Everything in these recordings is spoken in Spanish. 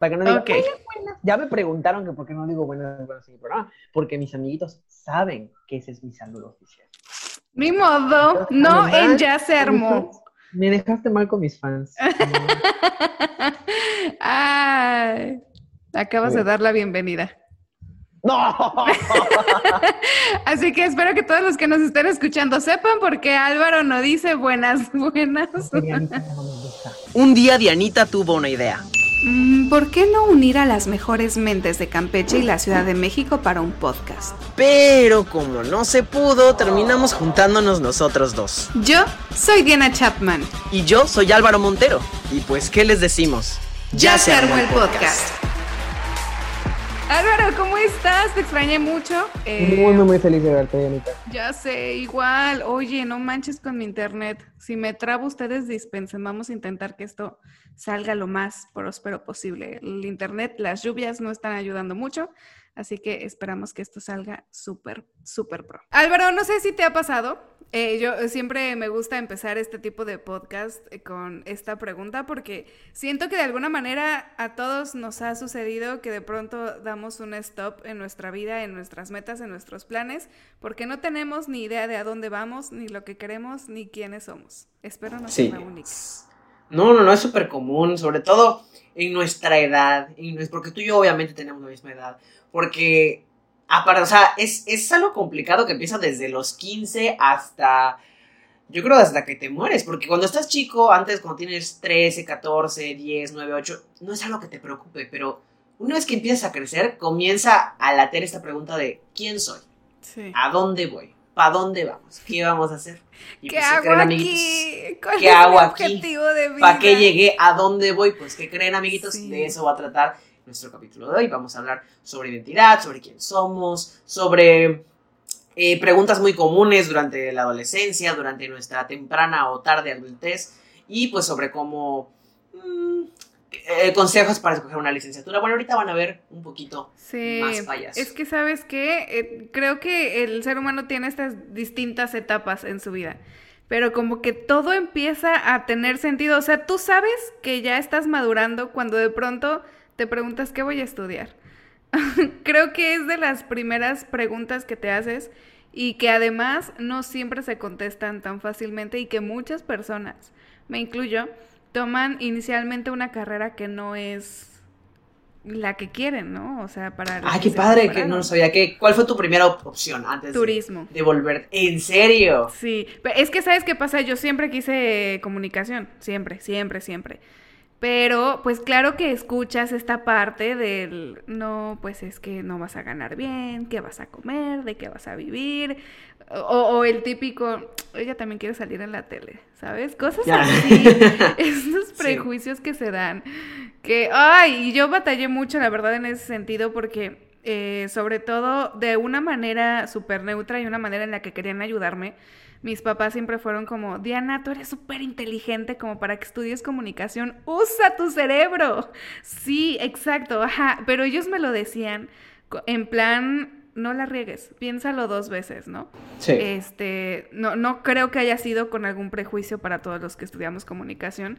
Para que no diga, Ya me preguntaron que por qué no digo buenas, buenas en el programa. Porque mis amiguitos saben que ese es mi saludo oficial. Ni modo, no en Ya se armó. Me dejaste mal con mis fans. Ay, acabas de dar la bienvenida. ¡No! Así que espero que todos los que nos estén escuchando sepan por qué Álvaro no dice buenas, buenas. Un día Dianita tuvo una idea. Mm, ¿Por qué no unir a las mejores mentes de Campeche y la Ciudad de México para un podcast? Pero como no se pudo, terminamos juntándonos nosotros dos. Yo soy Diana Chapman. Y yo soy Álvaro Montero. Y pues, ¿qué les decimos? Ya, se armó el podcast. Álvaro, ¿cómo estás? Te extrañé mucho. Eh, muy, muy, muy feliz de verte, Dianita. Ya sé, igual. Oye, no manches con mi internet. Si me trabo, ustedes dispensen. Vamos a intentar que esto salga lo más próspero posible. El internet, las lluvias no están ayudando mucho, así que esperamos que esto salga súper, súper pro. Álvaro, no sé si te ha pasado, eh, yo siempre me gusta empezar este tipo de podcast eh, con esta pregunta porque siento que de alguna manera a todos nos ha sucedido que de pronto damos un stop en nuestra vida, en nuestras metas, en nuestros planes, porque no tenemos ni idea de a dónde vamos, ni lo que queremos, ni quiénes somos. Espero no sea la única. No, no, no es súper común, sobre todo en nuestra edad, porque tú y yo obviamente tenemos la misma edad, porque Aparte, o sea, es, es algo complicado que empieza desde los 15 hasta. Yo creo hasta que te mueres, porque cuando estás chico, antes cuando tienes 13, 14, 10, 9, 8, no es algo que te preocupe, pero una vez que empiezas a crecer, comienza a latir esta pregunta de ¿quién soy? Sí. ¿A dónde voy? ¿Para dónde vamos? ¿Qué vamos a hacer? ¿Qué pues, hago aquí? ¿Qué hago aquí? ¿Para qué llegué? ¿A dónde voy? Pues, ¿qué creen, amiguitos? De eso va a tratar nuestro capítulo de hoy. Vamos a hablar sobre identidad, sobre quién somos, sobre eh, preguntas muy comunes durante la adolescencia, durante nuestra temprana o tarde adultez y pues sobre cómo... Mm, eh, consejos para escoger una licenciatura. Bueno, ahorita van a ver un poquito más fallas. Es que sabes que eh, creo que el ser humano tiene estas distintas etapas en su vida pero como que todo empieza a tener sentido. O sea, tú sabes que ya estás madurando cuando de pronto te preguntas qué voy a estudiar. Creo que es de las primeras preguntas que te haces y que además no siempre se contestan tan fácilmente y que muchas personas, me incluyo, toman inicialmente una carrera que no es la que quieren, ¿no? O sea, para... ¡Ay, qué padre! Que no sabía. ¿Qué, ¿Cuál fue tu primera opción antes Turismo. de volver? ¿En serio? Sí, es que ¿sabes qué pasa? Yo siempre quise comunicación, siempre, siempre, siempre. Pero, pues claro que escuchas esta parte del, no, pues es que no vas a ganar bien, qué vas a comer, de qué vas a vivir, o, el típico, ella también quiere salir en la tele, ¿sabes? Cosas así, esos prejuicios que se dan, que, ay, y yo batallé mucho, la verdad, en ese sentido, porque eh, sobre todo de una manera súper neutra y una manera en la que querían ayudarme, mis papás siempre fueron como, Diana, tú eres súper inteligente como para que estudies comunicación, usa tu cerebro. Sí, exacto, ajá, pero ellos me lo decían en plan, no la riegues, piénsalo dos veces, ¿no? Sí. Este, no, no creo que haya sido con algún prejuicio para todos los que estudiamos comunicación,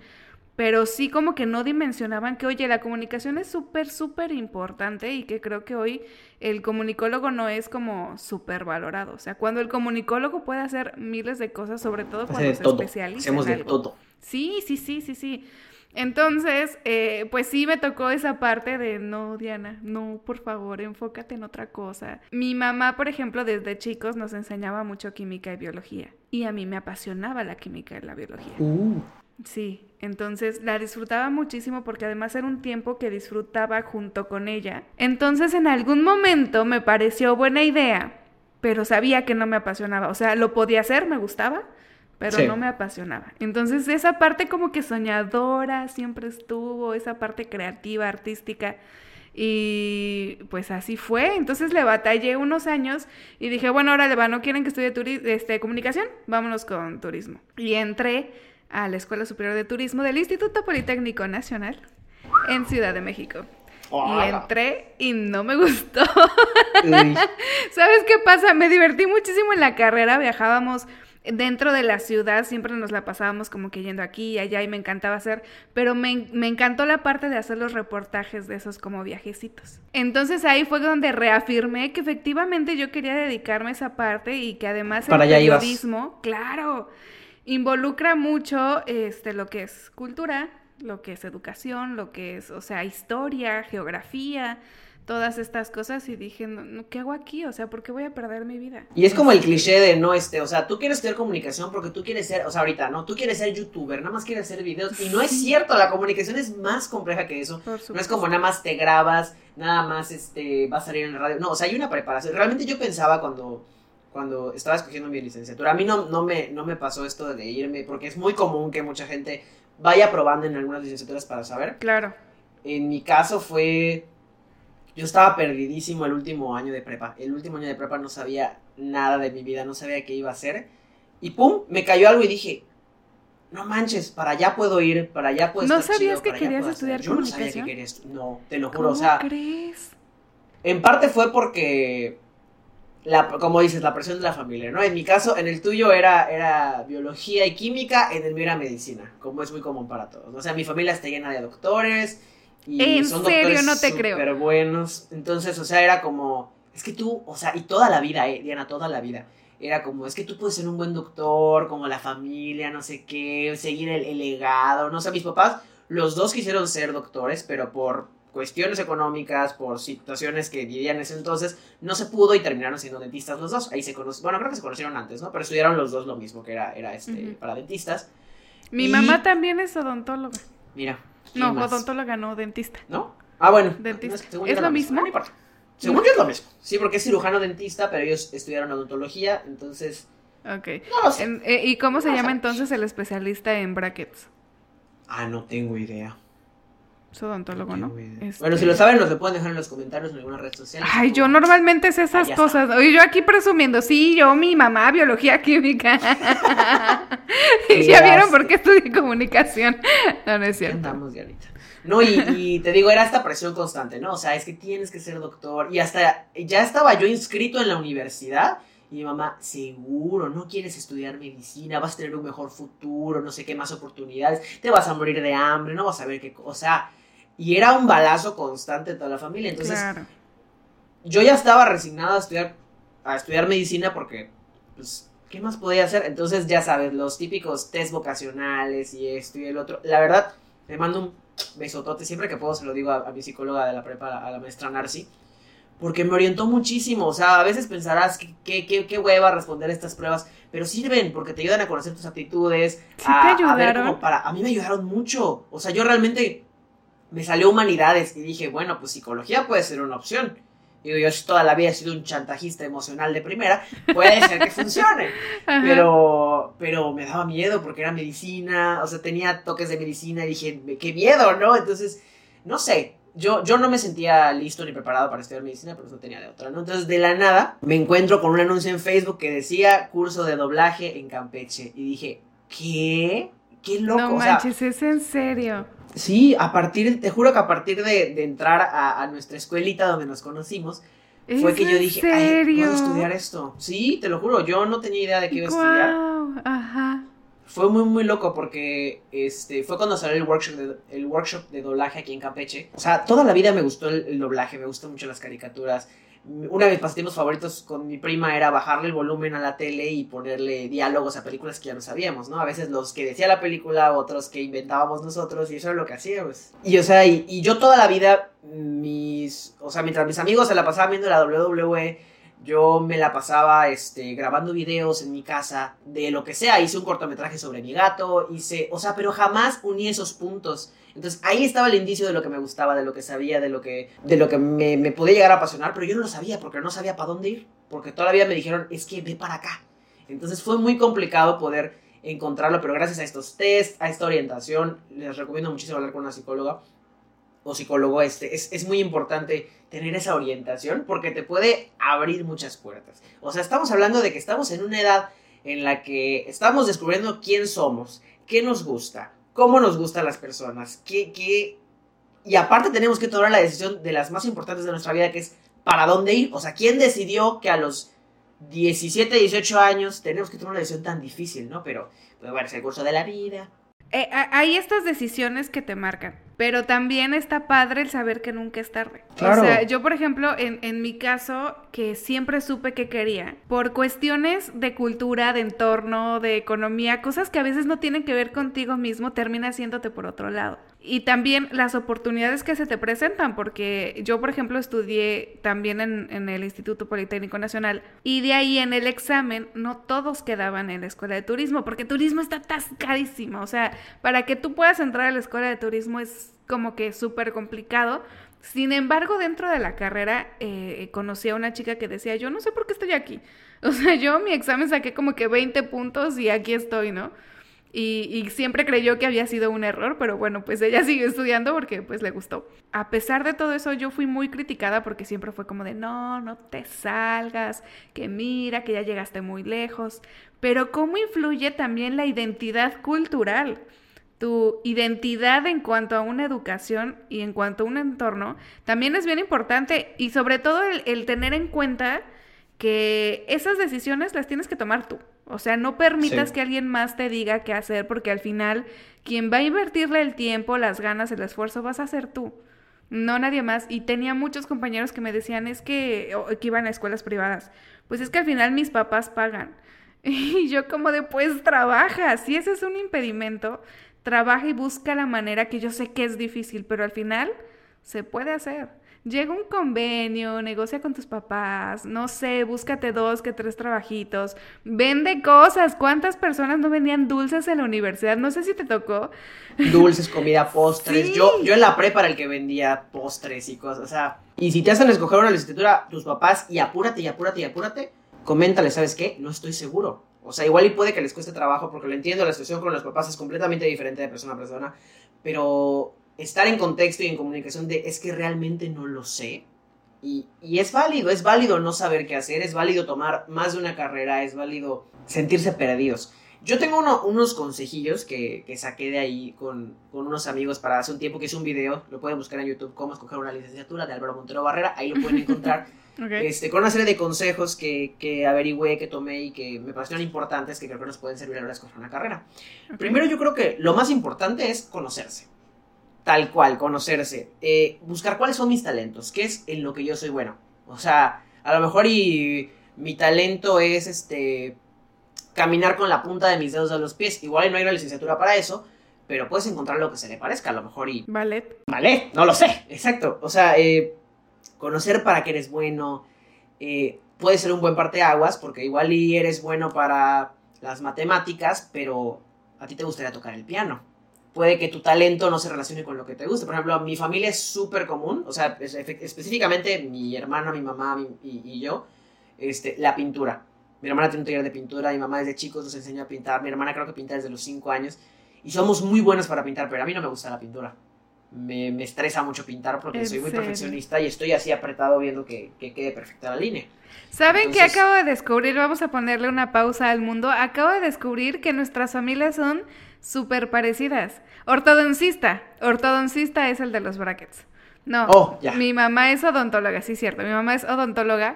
pero sí como que no dimensionaban que, oye, la comunicación es súper, súper importante y que creo que hoy el comunicólogo no es como súper valorado. O sea, cuando el comunicólogo puede hacer miles de cosas, sobre todo cuando se especializa. Hacemos de todo. Sí, sí, sí, sí, sí. Entonces, eh, pues sí me tocó esa parte de, no, Diana, no, por favor, enfócate en otra cosa. Mi mamá, por ejemplo, desde chicos nos enseñaba mucho química y biología. Y a mí me apasionaba la química y la biología. Uh. Sí, entonces la disfrutaba muchísimo porque además era un tiempo que disfrutaba junto con ella. Entonces en algún momento me pareció buena idea, pero sabía que no me apasionaba. O sea, lo podía hacer, me gustaba, pero no me apasionaba. Entonces esa parte como que soñadora siempre estuvo, esa parte creativa, artística. Y pues así fue. Entonces le batallé unos años y dije, bueno, ahora le va, ¿no quieren que estudie este, comunicación? Vámonos con turismo. Y entré a la Escuela Superior de Turismo del Instituto Politécnico Nacional en Ciudad de México. Y entré y no me gustó. ¿Sabes qué pasa? Me divertí muchísimo en la carrera, viajábamos dentro de la ciudad siempre nos la pasábamos como que yendo aquí y allá y me encantaba hacer, pero me, me, encantó la parte de hacer los reportajes de esos como viajecitos. Entonces ahí fue donde reafirmé que efectivamente yo quería dedicarme a esa parte y que además Para el allá ibas. periodismo, claro, involucra mucho este lo que es cultura, lo que es educación, lo que es, o sea, historia, geografía, todas estas cosas y dije, no, ¿qué hago aquí? O sea, ¿por qué voy a perder mi vida? Y es como el cliché de no este, o sea, tú quieres estudiar comunicación porque tú quieres ser, o sea, ahorita, ¿no? Tú quieres ser youtuber, nada más quieres hacer videos. Y no es cierto, la comunicación es más compleja que eso. No es como nada más te grabas, nada más este, vas a salir en la radio. No, o sea, hay una preparación. Realmente yo pensaba cuando, cuando estaba escogiendo mi licenciatura, a mí no, no, me, no me pasó esto de irme, porque es muy común que mucha gente vaya probando en algunas licenciaturas para saber. Claro. En mi caso fue. Yo estaba perdidísimo el último año de prepa. El último año de prepa no sabía nada de mi vida, no sabía qué iba a hacer. Y pum, me cayó algo y dije, no manches, para allá puedo ir, para allá puedo ¿No estar sabías chido, que para querías puedo hacer". estudiar Yo no sabía que comunicación? quería estu- No, te lo juro, ¿Cómo o sea, crees? en parte fue porque, la, como dices, la presión de la familia, ¿no? En mi caso, en el tuyo era, era biología y química, en el mío era medicina, como es muy común para todos. O sea, mi familia está llena de doctores. Y ¿En son serio? doctores No te creo. súper buenos. Entonces, o sea, era como, es que tú, o sea, y toda la vida, eh, Diana, toda la vida. Era como, es que tú puedes ser un buen doctor, como la familia, no sé qué, seguir el, el legado, no sé, mis papás, los dos quisieron ser doctores, pero por cuestiones económicas, por situaciones que vivían en ese entonces, no se pudo y terminaron siendo dentistas los dos. Ahí se conocieron, bueno, creo que se conocieron antes, ¿no? Pero estudiaron los dos lo mismo, que era, era este, para dentistas. Mi Y- mamá también es odontóloga. Mira. ¿quién No, más? odontóloga, no, dentista. ¿No? Ah, bueno. Dentista. No, ¿Es lo mismo? No importa. Según yo es lo mismo. Sí, porque es cirujano dentista, pero ellos estudiaron odontología, entonces. Ok. No lo sé. En- eh, ¿Y cómo se No llama entonces el especialista en brackets? Ah, no tengo idea. Es odontólogo, ¿no? Este- Bueno, si lo saben, nos lo pueden dejar en los comentarios en alguna red social. Ay, yo normalmente sé esas Ah, cosas. Oye, yo aquí presumiendo, sí, yo, mi mamá, biología química. Ya vieron por qué estudié comunicación. No, no es Ya cierto. andamos, Dianita. No, y, y te digo, era esta presión constante, ¿no? O sea, es que tienes que ser doctor. Y hasta ya estaba yo inscrito en la universidad. Y mi mamá, seguro, no quieres estudiar medicina, vas a tener un mejor futuro, no sé qué más oportunidades, te vas a morir de hambre, no vas a ver qué cosa. Y era un balazo constante de toda la familia. Entonces, claro. yo ya estaba resignado a estudiar, a estudiar medicina porque, pues, ¿qué más podía hacer? Entonces, ya sabes, los típicos test vocacionales y esto y el otro. La verdad, me mando un besotote, siempre que puedo se lo digo a, a mi psicóloga de la prepa, a la maestra Narci, porque me orientó muchísimo. O sea, a veces pensarás que qué que, qué hueva responder estas pruebas, pero sirven porque te ayudan a conocer tus aptitudes. ¿Sí a, te a ver ayudaron? cómo para. A mí me ayudaron mucho. O sea, yo realmente me salió humanidades y dije, bueno, pues psicología puede ser una opción. Digo, yo toda la vida he sido un chantajista emocional de primera, puede ser que funcione. Pero, pero me daba miedo porque era medicina, o sea, tenía toques de medicina y dije, qué miedo, ¿no? Entonces, no sé, yo, yo no me sentía listo ni preparado para estudiar medicina, pero no tenía de otra, ¿no? Entonces, de la nada, me encuentro con un anuncio en Facebook que decía curso de doblaje en Campeche y dije, ¿qué? Qué loco, no o sea, manches, es en serio. Sí, a partir, te juro que a partir de, de entrar a, a nuestra escuelita donde nos conocimos, fue ¿Es que yo dije, ay, serio? puedo estudiar esto. Sí, te lo juro, yo no tenía idea de qué iba a estudiar. Ajá. Fue muy, muy loco porque este, fue cuando salió el workshop, de, el workshop de doblaje aquí en Campeche. O sea, toda la vida me gustó el, el doblaje, me gustan mucho las caricaturas. Uno de mis pasatiempos favoritos con mi prima era bajarle el volumen a la tele y ponerle diálogos a películas que ya no sabíamos, ¿no? A veces los que decía la película, otros que inventábamos nosotros y eso era lo que hacíamos. Y o sea, y, y yo toda la vida, mis, o sea, mientras mis amigos se la pasaban viendo la WWE, yo me la pasaba este, grabando videos en mi casa de lo que sea. Hice un cortometraje sobre mi gato, hice, o sea, pero jamás uní esos puntos. Entonces ahí estaba el indicio de lo que me gustaba, de lo que sabía, de lo que, de lo que me, podía llegar a apasionar, pero yo no lo sabía porque no sabía para dónde ir. Porque todavía me dijeron, es que ve para acá. Entonces fue muy complicado poder encontrarlo, pero gracias a estos test, a esta orientación, les recomiendo muchísimo hablar con una psicóloga o psicólogo, este, es, es muy importante tener esa orientación porque te puede abrir muchas puertas. O sea, estamos hablando de que estamos en una edad en la que estamos descubriendo quién somos, qué nos gusta, cómo nos gustan las personas, qué, qué... Y aparte tenemos que tomar la decisión de las más importantes de nuestra vida, que es para dónde ir. O sea, ¿quién decidió que a los 17, 18 años tenemos que tomar una decisión tan difícil, ¿no? Pero, pues bueno, el curso de la vida. Eh, hay estas decisiones que te marcan, pero también está padre el saber que nunca es tarde. Claro. O sea, yo, por ejemplo, en, en mi caso, que siempre supe que quería, por cuestiones de cultura, de entorno, de economía, cosas que a veces no tienen que ver contigo mismo, termina haciéndote por otro lado. Y también las oportunidades que se te presentan, porque yo, por ejemplo, estudié también en, en, el Instituto Politécnico Nacional y de ahí en el examen no todos quedaban en la escuela de turismo, porque turismo está atascadísimo. O sea, para que tú puedas entrar a la escuela de turismo es como que súper complicado. Sin embargo, dentro de la carrera eh, conocí a una chica que decía, yo no sé por qué estoy aquí. O sea, yo mi examen saqué como que 20 puntos y aquí estoy, ¿no? Y, siempre creyó que había sido un error, pero bueno, pues ella sigue estudiando porque pues le gustó. A pesar de todo eso, yo fui muy criticada porque siempre fue como de, no, no te salgas, que mira, que ya llegaste muy lejos. Pero ¿cómo influye también la identidad cultural? Tu identidad en cuanto a una educación y en cuanto a un entorno también es bien importante y sobre todo el tener en cuenta que esas decisiones las tienes que tomar tú. O sea, no permitas sí. que alguien más te diga qué hacer porque al final quien va a invertirle el tiempo, las ganas, el esfuerzo vas a ser tú, no nadie más. Y tenía muchos compañeros que me decían es que, que iban a escuelas privadas. Pues es que al final mis papás pagan. Y yo como de pues trabaja, si ese es un impedimento, trabaja y busca la manera que yo sé que es difícil, pero al final se puede hacer llega un convenio, negocia con tus papás, no sé, búscate dos que tres trabajitos, vende cosas. ¿Cuántas personas no vendían dulces en la universidad? No sé si te tocó. Dulces, comida, postres. Sí. Yo, yo en la prepa era el que vendía postres y cosas. O sea, y si te hacen escoger una licenciatura tus papás y apúrate y apúrate y apúrate, coméntale, ¿sabes qué? No estoy seguro. O sea, igual y puede que les cueste trabajo porque lo entiendo, la situación con los papás es completamente diferente de persona a persona, pero estar en contexto y en comunicación de es que realmente no lo sé. Y, y, es válido, es válido no saber qué hacer, es válido tomar más de una carrera, es válido sentirse perdidos. Yo tengo uno, unos consejillos que, que saqué de ahí con, con, unos amigos para hace un tiempo que hice un video, lo pueden buscar en YouTube, cómo escoger una licenciatura de Álvaro Montero Barrera, ahí lo pueden encontrar, okay. este, con una serie de consejos que, que averigüé, que tomé y que me parecieron importantes, que creo que nos pueden servir a la hora de escoger una carrera. Okay. Primero yo creo que lo más importante es conocerse tal cual, conocerse, eh, buscar cuáles son mis talentos, qué es en lo que yo soy bueno. O sea, a lo mejor y mi talento es este caminar con la punta de mis dedos de los pies. Igual no hay una licenciatura para eso, pero puedes encontrar lo que se le parezca, a lo mejor y ballet. Ballet, no lo sé, exacto. O sea, eh, conocer para qué eres bueno, eh, puede ser un buen parteaguas, porque igual y eres bueno para las matemáticas, pero a ti te gustaría tocar el piano puede que tu talento no se relacione con lo que te gusta. Por ejemplo, mi familia es súper común, o sea, específicamente mi hermana, mi mamá mi, y, y, yo, este, la pintura. Mi hermana tiene un taller de pintura, mi mamá desde chicos nos enseñó a pintar, mi hermana creo que pinta desde los 5 años, y somos muy buenos para pintar, pero a mí no me gusta la pintura. Me, me estresa mucho pintar porque soy muy serio? perfeccionista y estoy así apretado viendo que, que quede perfecta la línea. ¿Saben qué acabo de descubrir? Vamos a ponerle una pausa al mundo. Acabo de descubrir que nuestras familias son súper parecidas. Ortodoncista. Ortodoncista es el de los brackets. No, oh, yeah. mi mamá es odontóloga, sí, cierto. Mi mamá es odontóloga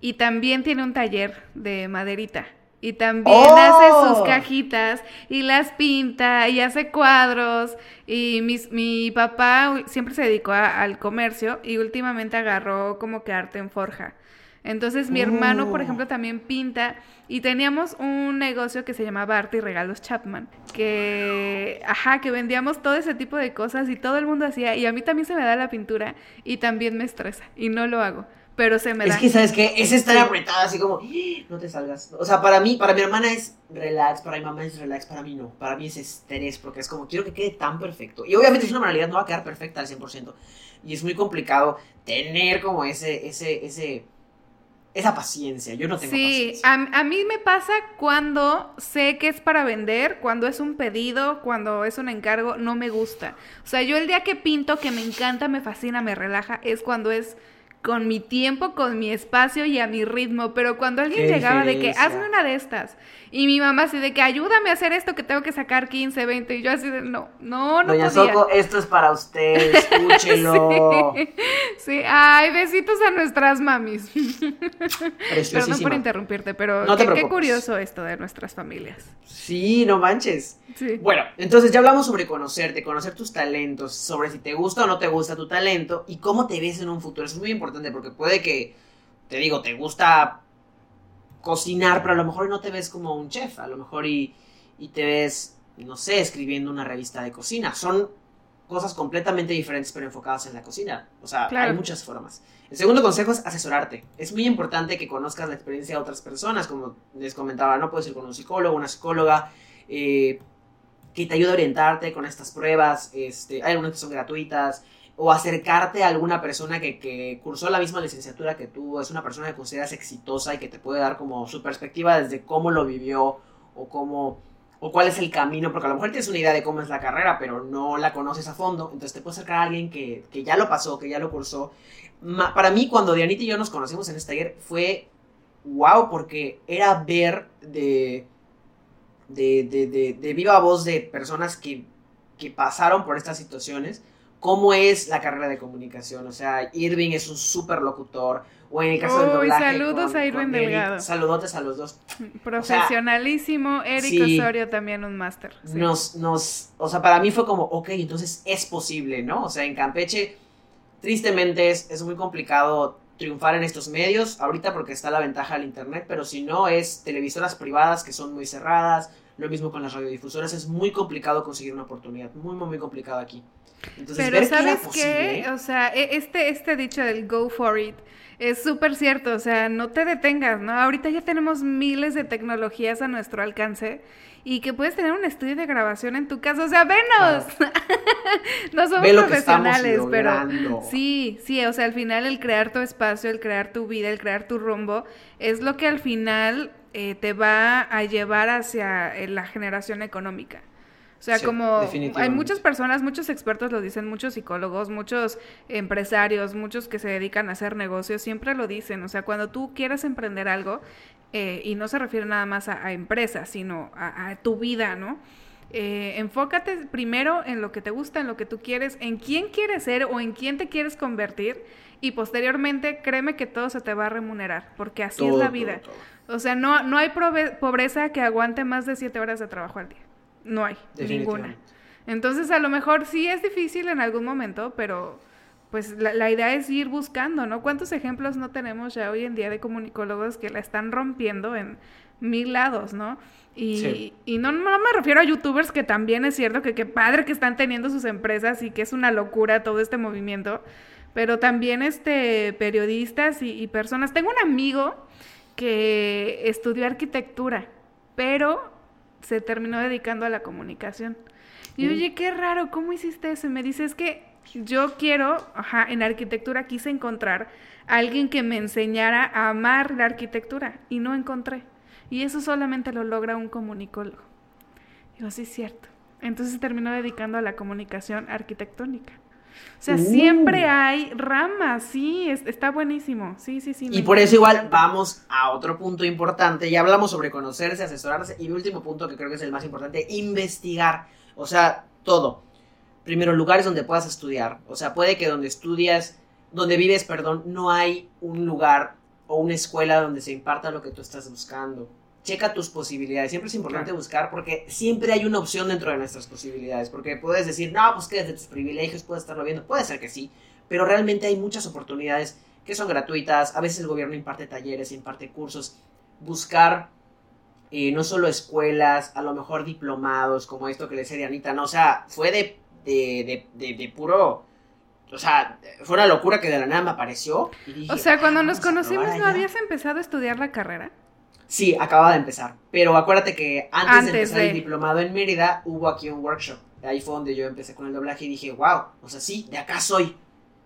y también tiene un taller de maderita. Y también oh. hace sus cajitas y las pinta y hace cuadros. Y mis, mi papá siempre se dedicó a, al comercio y últimamente agarró como que arte en forja. Entonces mi hermano, por Oh. ejemplo, también pinta y teníamos un negocio que se llamaba Arte y Regalos Chapman, que, ajá, que vendíamos todo ese tipo de cosas y todo el mundo hacía y a mí también se me da la pintura y también me estresa y no lo hago, pero se me Es da. que, ¿sabes qué? Es estar apretada así como, "Ah, no te salgas. O sea, para mí, para mi hermana es relax, para mi mamá es relax, para mí no. Para mí es estrés, porque es como, quiero que quede tan perfecto. Y obviamente es una manualidad, no va a quedar perfecta al 100%. Y es muy complicado tener como ese, ese, ese, esa paciencia. Yo no tengo Sí, paciencia. a, a mí me pasa cuando sé que es para vender, cuando es un pedido, cuando es un encargo, no me gusta. O sea, yo el día que pinto, que me encanta, me fascina, me relaja, es cuando es con mi tiempo, con mi espacio y a mi ritmo, pero cuando alguien llegaba de que hazme una de estas y mi mamá así de que ayúdame a hacer esto que tengo que sacar 15, 20 y yo así de no, no, no Doña podía. Soco, esto es para usted, escúchelo. Sí. Sí, ay, besitos a nuestras mamis. Perdón por interrumpirte, pero No qué, curioso esto de nuestras familias. Sí, no manches. Sí. Bueno, entonces ya hablamos sobre conocerte, conocer tus talentos, sobre si te gusta o no te gusta tu talento y cómo te ves en un futuro. Eso es muy importante porque puede que, te digo, te gusta cocinar, pero a lo mejor no te ves como un chef, a lo mejor y, y te ves, no sé, escribiendo una revista de cocina. Son cosas completamente diferentes pero enfocadas en la cocina. O sea, Claro. hay muchas formas. El segundo consejo es asesorarte. Es muy importante que conozcas la experiencia de otras personas, como les comentaba, no puedes ir con un psicólogo, una psicóloga, eh, que te ayude a orientarte con estas pruebas. Este, hay algunas que son gratuitas. O acercarte a alguna persona que, que cursó la misma licenciatura que tú, es una persona que consideras exitosa y que te puede dar como su perspectiva desde cómo lo vivió o cómo o cuál es el camino, porque a lo mejor tienes una idea de cómo es la carrera, pero no la conoces a fondo, entonces te puedes acercar a alguien que, que ya lo pasó, que ya lo cursó. Para mí, cuando Dianita y yo nos conocimos en este taller, fue wow, porque era ver de, de, de, de, de viva voz de personas que, que pasaron por estas situaciones, cómo es la carrera de comunicación. O sea, Irving es un súper locutor, o en el caso del Uy, doblaje. saludos con- a Irving con Eric, Delgado. Saludotes a los dos. Profesionalísimo, Eric sí. Osorio también un máster. sí. nos, nos, o sea, para mí fue como, ok, entonces es posible, ¿no? O sea, en Campeche, tristemente es, es muy complicado triunfar en estos medios, ahorita porque está la ventaja del Internet, pero si no es televisoras privadas que son muy cerradas, lo mismo con las radiodifusoras, es muy complicado conseguir una oportunidad, muy, muy, muy complicado aquí. Entonces, Pero que ¿sabes posible, qué? O sea, e- este, este dicho del go for it es súper cierto, o sea, no te detengas, ¿no? Ahorita ya tenemos miles de tecnologías a nuestro alcance y que puedes tener un estudio de grabación en tu casa, o sea, venos. no somos ve lo que estamos profesionales, pero sí, sí, o sea, al final el crear tu espacio, el crear tu vida, el crear tu rumbo, es lo que al final eh, te va a llevar hacia eh, la generación económica. O sea, Sí, como hay muchas personas, muchos expertos lo dicen, muchos psicólogos, muchos empresarios, muchos que se dedican a hacer negocios, siempre lo dicen. O sea, cuando tú quieres emprender algo, eh, y no se refiere nada más a, a empresas, sino a, a tu vida, ¿no? Eh, enfócate primero en lo que te gusta, en lo que tú quieres, en quién quieres ser o en quién te quieres convertir, y posteriormente créeme que todo se te va a remunerar, porque así es la vida. todo. O sea, no, no hay pobreza que aguante más de siete horas de trabajo al día. No hay, ninguna. Entonces, a lo mejor sí es difícil en algún momento, pero pues la, la idea es ir buscando, ¿no? ¿Cuántos ejemplos no tenemos ya hoy en día de comunicólogos que la están rompiendo en mil lados, ¿no? Y, Sí. y no, no me refiero a youtubers que también es cierto que qué padre que están teniendo sus empresas y que es una locura todo este movimiento, pero también este periodistas y, y personas. Tengo un amigo que estudió arquitectura, pero se terminó dedicando a la comunicación. Y Mm. oye, qué raro, ¿cómo hiciste eso? Y me dice, es que yo quiero, ajá, en arquitectura quise encontrar a alguien que me enseñara a amar la arquitectura y no encontré. Y eso solamente lo logra un comunicólogo. Digo, sí es cierto. Entonces se terminó dedicando a la comunicación arquitectónica. O sea, Uh. siempre hay ramas, sí, es- está buenísimo. Sí, sí, sí. Y por eso igual vamos a otro punto importante. Ya hablamos sobre conocerse, asesorarse. Y mi último punto, que creo que es el más importante, investigar. O sea, todo. Primero, lugares donde puedas estudiar. O sea, puede que donde estudias, donde vives, perdón, no hay un lugar o una escuela donde se imparta lo que tú estás buscando. Checa tus posibilidades. Siempre es importante Claro. buscar porque siempre hay una opción dentro de nuestras posibilidades. Porque puedes decir, no, pues que desde tus privilegios puedes estarlo viendo. Puede ser que sí. Pero realmente hay muchas oportunidades que son gratuitas. A veces el gobierno imparte talleres, imparte cursos. Buscar eh, no solo escuelas, a lo mejor diplomados, como esto que le decía Dianita, no, o sea, fue de, de, de, de, puro, o sea, fue una locura que de la nada me apareció. y dije, O sea, cuando "Ah, nos conocimos, ¿no allá". habías empezado a estudiar la carrera? Sí, acababa de empezar, pero acuérdate que antes, Antes de empezar de- el diplomado en Mérida, hubo aquí un workshop, ahí fue donde yo empecé con el doblaje y dije, wow, o sea, sí, de acá soy.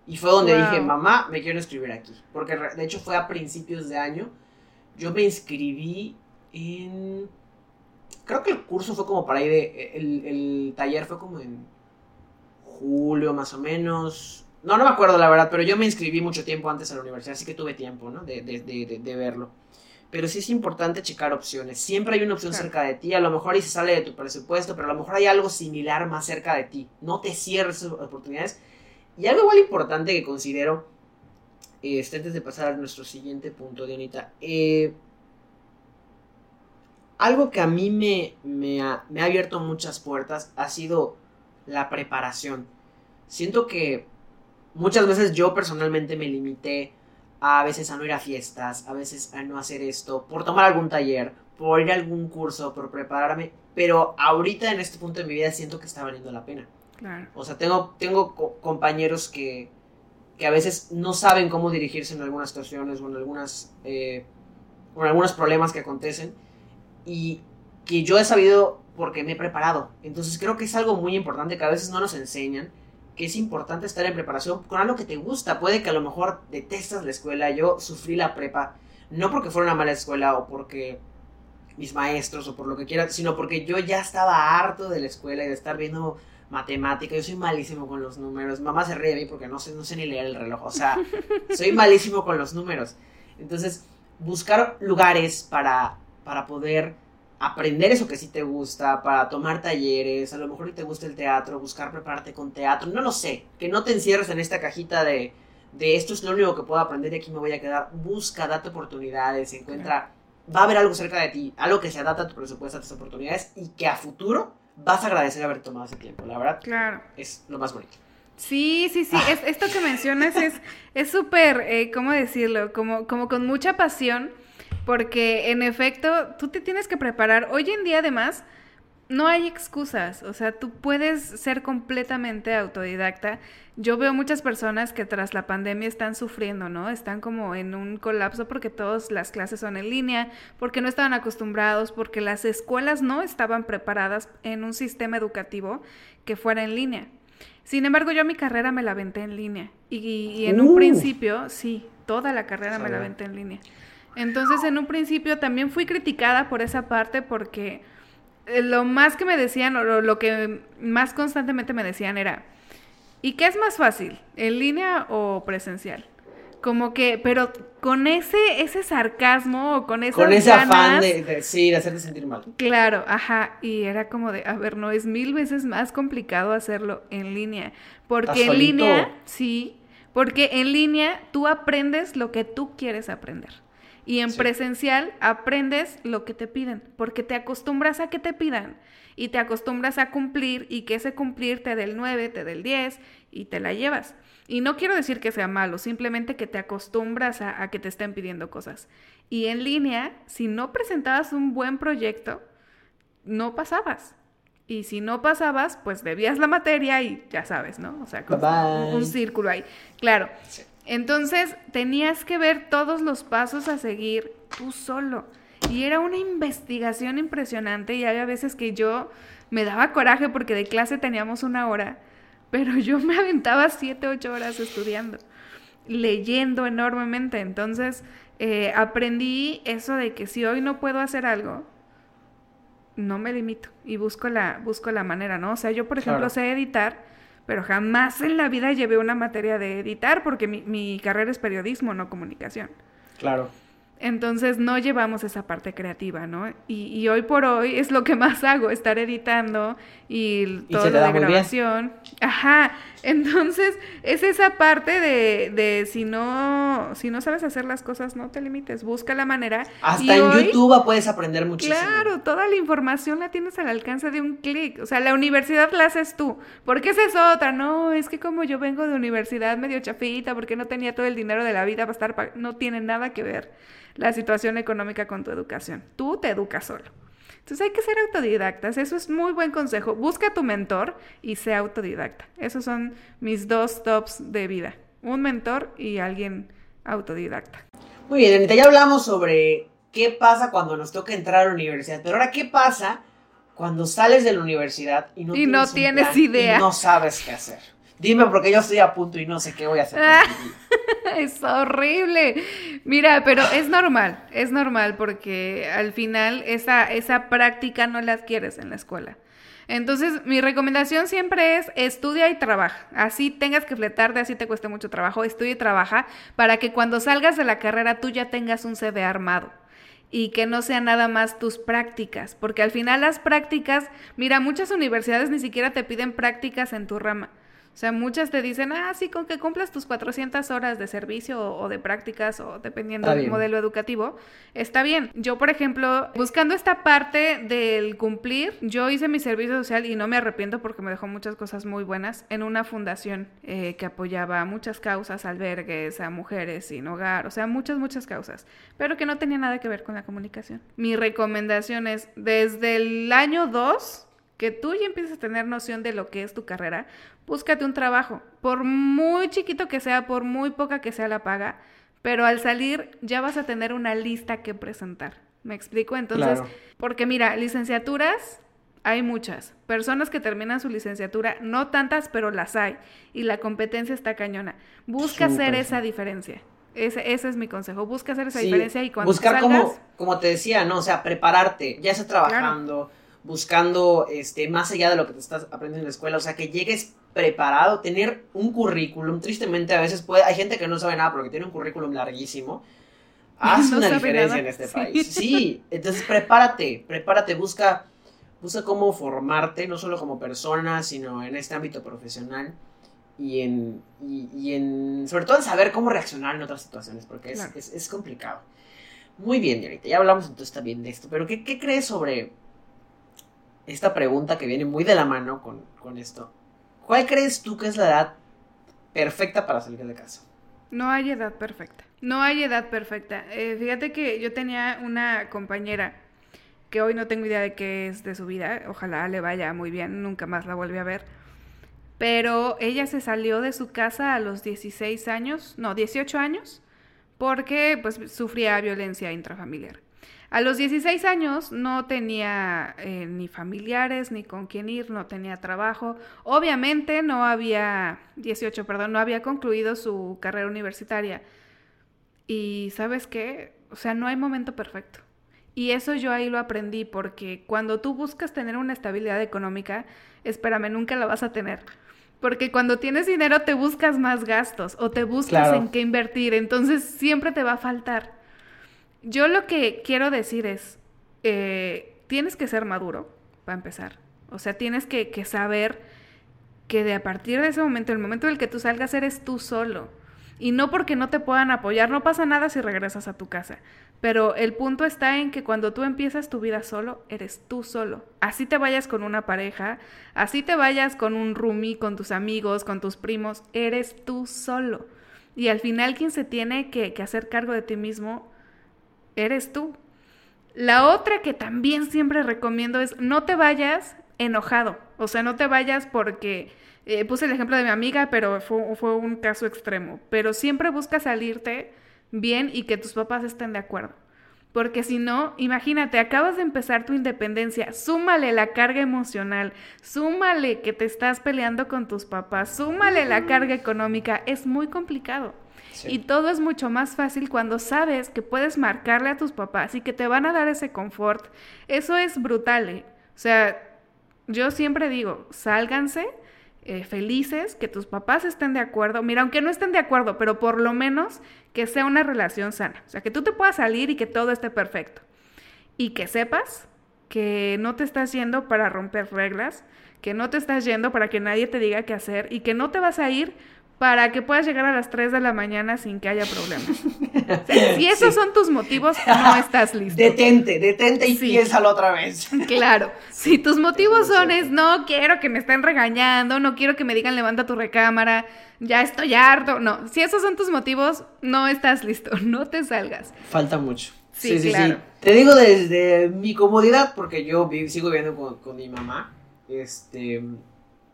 Y fue donde Wow. dije, mamá, me quiero inscribir aquí. Porque de hecho fue a principios de año. Yo me inscribí en. Creo que el curso fue como para ahí de. El, el taller fue como en julio más o menos. no, no me acuerdo la verdad, pero yo me inscribí mucho tiempo antes a la universidad, así que tuve tiempo, ¿no? De, de, de, de verlo. Pero sí es importante checar opciones. Siempre hay una opción Claro. cerca de ti. A lo mejor y se sale de tu presupuesto, pero a lo mejor hay algo similar más cerca de ti. No te cierres esas oportunidades. Y algo igual importante que considero, este, antes de pasar a nuestro siguiente punto, Dianita, eh, algo que a mí me, me, ha, me ha abierto muchas puertas ha sido la preparación. Siento que muchas veces yo personalmente me limité a veces a no ir a fiestas, a veces a no hacer esto, por tomar algún taller, por ir a algún curso, por prepararme, pero ahorita en este punto de mi vida siento que está valiendo la pena. Claro. O sea, tengo, tengo co- compañeros que, que a veces no saben cómo dirigirse en algunas situaciones o en, algunas, eh, o en algunos problemas que acontecen y que yo he sabido porque me he preparado. Entonces creo que es algo muy importante que a veces no nos enseñan, que es importante estar en preparación con algo que te gusta. Puede que a lo mejor detestas la escuela. Yo sufrí la prepa, no porque fuera una mala escuela o porque mis maestros o por lo que quieran, sino porque yo ya estaba harto de la escuela y de estar viendo matemática. Yo soy malísimo con los números. Mamá se ríe de mí porque no sé, no sé ni leer el reloj. O sea, soy malísimo con los números. Entonces, buscar lugares para, para poder aprender eso que sí te gusta, para tomar talleres, a lo mejor te gusta el teatro, buscar prepararte con teatro, no lo sé, que no te encierres en esta cajita de, de esto es lo único que puedo aprender y aquí me voy a quedar, busca, date oportunidades, encuentra, va a haber algo cerca de ti, algo que se adapta a tu presupuesto, a tus oportunidades y que a futuro vas a agradecer haber tomado ese tiempo, la verdad Claro. es lo más bonito. Sí, sí, sí. Es, esto que mencionas es es súper, eh, ¿cómo decirlo? Como, como con mucha pasión, porque en efecto tú te tienes que preparar. Hoy en día además no hay excusas, o sea, tú puedes ser completamente autodidacta. Yo veo muchas personas que tras la pandemia están sufriendo, ¿no? Están como en un colapso porque todas las clases son en línea, porque no estaban acostumbrados, porque las escuelas no estaban preparadas en un sistema educativo que fuera en línea. Sin embargo, yo mi carrera me la aventé en línea. Y, y en un Uh. principio, sí, toda la carrera me la aventé en línea. Entonces, en un principio también fui criticada por esa parte porque eh, lo más que me decían, o lo, lo que más constantemente me decían era, ¿y qué es más fácil? ¿En línea o presencial? Como que, pero con ese, ese sarcasmo o con Con ese afán de, de- sí, de hacerte sentir mal. Claro, ajá, y era como de, a ver, no, es mil veces más complicado hacerlo en línea, porque ¿Estás en línea, sí, porque en línea tú aprendes lo que tú quieres aprender. Y en Sí. presencial aprendes lo que te piden, porque te acostumbras a que te pidan y te acostumbras a cumplir y que ese cumplir te dé el 9, te dé el 10 y te la llevas. Y no quiero decir que sea malo, simplemente que te acostumbras a, a que te estén pidiendo cosas. Y en línea, si no presentabas un buen proyecto, no pasabas. Y si no pasabas, pues debías la materia y ya sabes, ¿no? O sea, con- un círculo ahí. Claro. Sí. Entonces tenías que ver todos los pasos a seguir tú solo. Y era una investigación impresionante y había veces que yo me daba coraje porque de clase teníamos una hora, pero yo me aventaba siete, ocho horas estudiando, leyendo enormemente. Entonces eh, aprendí eso de que si hoy no puedo hacer algo, no me limito y busco la, busco la manera, ¿no? O sea, yo por ejemplo Claro. sé editar, pero jamás en la vida llevé una materia de editar porque mi, mi carrera es periodismo, no comunicación. Claro. Entonces no llevamos esa parte creativa, ¿no? Y, y hoy por hoy es lo que más hago, estar editando y todo lo de grabación. Ajá. Entonces es esa parte de, de si no, si no sabes hacer las cosas, no te limites, busca la manera. Hasta Y en hoy- YouTube puedes aprender muchísimo. Claro, toda la información la tienes al alcance de un clic. O sea, la universidad la haces tú. Porque esa es otra. No, es que como yo vengo de universidad medio chafita, porque no tenía todo el dinero de la vida para estar... No tiene nada que ver la situación económica con tu educación. Tú te educas solo. Entonces hay que ser autodidactas. Eso es muy buen consejo. Busca a tu mentor y sea autodidacta. Esos son mis dos tops de vida. Un mentor y alguien autodidacta. Muy bien, Anita, ya hablamos sobre qué pasa cuando nos toca entrar a la universidad, pero ahora qué pasa cuando sales de la universidad y no Y no tienes, un tienes idea. y no sabes qué hacer. Dime porque yo estoy a punto y no sé qué voy a hacer. Ah. Es horrible. Mira, pero es normal, es normal porque al final esa, esa práctica no la adquieres en la escuela. Entonces, mi recomendación siempre es estudia y trabaja. Así tengas que fletarte, así te cueste mucho trabajo, estudia y trabaja para que cuando salgas de la carrera tú ya tengas un CV armado y que no sea nada más tus prácticas, porque al final las prácticas, mira, muchas universidades ni siquiera te piden prácticas en tu rama. O sea, muchas te dicen, ah, sí, con que cumplas tus 400 horas de servicio o, de prácticas o dependiendo del modelo educativo, está bien. Yo, por ejemplo, buscando esta parte del cumplir, yo hice mi servicio social y no me arrepiento porque me dejó muchas cosas muy buenas en una fundación eh, que apoyaba muchas causas, albergues, a mujeres sin hogar, o sea, muchas, muchas causas, pero que no tenía nada que ver con la comunicación. Mi recomendación es, desde el año 2, que tú ya empieces a tener noción de lo que es tu carrera, búscate un trabajo, por muy chiquito que sea, por muy poca que sea la paga, pero al salir ya vas a tener una lista que presentar. ¿Me explico? Entonces, porque mira, licenciaturas hay muchas. Personas que terminan su licenciatura, no tantas, pero las hay. Y la competencia está cañona. Busca hacer esa diferencia. Ese, ese, es mi consejo. Busca hacer esa diferencia y cuando Buscar como, como te decía, ¿no? O sea, prepararte, ya estás trabajando buscando este, más allá de lo que te estás aprendiendo en la escuela, o sea, que llegues preparado, tener un currículum, tristemente a veces puede, hay gente que no sabe nada porque tiene un currículum larguísimo, hace una diferencia en este país. Sí, entonces prepárate, prepárate, busca, busca cómo formarte, no solo como persona, sino en este ámbito profesional y en, y, en sobre todo en saber cómo reaccionar en otras situaciones, porque es, es, complicado. Muy bien, ahorita ya hablamos entonces también de esto, pero ¿qué, qué crees sobre esta pregunta que viene muy de la mano con, esto. ¿Cuál crees tú que es la edad perfecta para salir de casa? No hay edad perfecta. No hay edad perfecta. Eh, fíjate que yo tenía una compañera que hoy no tengo idea de qué es de su vida. Ojalá le vaya muy bien, nunca más la volví a ver. Pero ella se salió de su casa a los 16 años, no, 18 años, porque pues sufría violencia intrafamiliar. A los 16 años no tenía eh, ni familiares, ni con quién ir, no tenía trabajo. Obviamente no había, 18, perdón, no había concluido su carrera universitaria. Y sabes qué, o sea, no hay momento perfecto. Y eso yo ahí lo aprendí porque cuando tú buscas tener una estabilidad económica, espérame, nunca la vas a tener. Porque cuando tienes dinero te buscas más gastos o te buscas en qué invertir, entonces siempre te va a faltar. Yo lo que quiero decir es, eh, tienes que ser maduro, para empezar. O sea, tienes que, saber que de a partir de ese momento, el momento en el que tú salgas, eres tú solo. Y no porque no te puedan apoyar, no pasa nada si regresas a tu casa. Pero el punto está en que cuando tú empiezas tu vida solo, eres tú solo. Así te vayas con una pareja, así te vayas con un roomie, con tus amigos, con tus primos, eres tú solo. Y al final quien se tiene que, que hacer cargo de ti mismo eres tú. La otra que también siempre recomiendo es no te vayas enojado, o sea, no te vayas porque eh, puse el ejemplo de mi amiga, pero fue, fue un caso extremo, pero siempre busca salirte bien y que tus papás estén de acuerdo. Porque si no, imagínate, acabas de empezar tu independencia, súmale la carga emocional, súmale que te estás peleando con tus papás, súmale la carga económica, es muy complicado. Y todo es mucho más fácil cuando sabes que puedes marcarle a tus papás y que te van a dar ese confort. Eso es brutal. ¿eh? O sea, yo siempre digo, sálganse eh, felices, que tus papás estén de acuerdo. Mira, aunque no estén de acuerdo, pero por lo menos que sea una relación sana. O sea, que tú te puedas salir y que todo esté perfecto. Y que sepas que no te estás yendo para romper reglas, que no te estás yendo para que nadie te diga qué hacer y que no te vas a ir para que puedas llegar a las 3 de la mañana sin que haya problemas. si esos son tus motivos, no estás listo. Detente, detente y piénsalo otra vez. Claro, si tus motivos son es no quiero que me estén regañando, no quiero que me digan levanta tu recámara, ya estoy harto, no, si esos son tus motivos, no estás listo, no te salgas. Falta mucho. Sí, sí, sí, Te digo desde mi comodidad, porque yo sigo viviendo con, con mi mamá, este,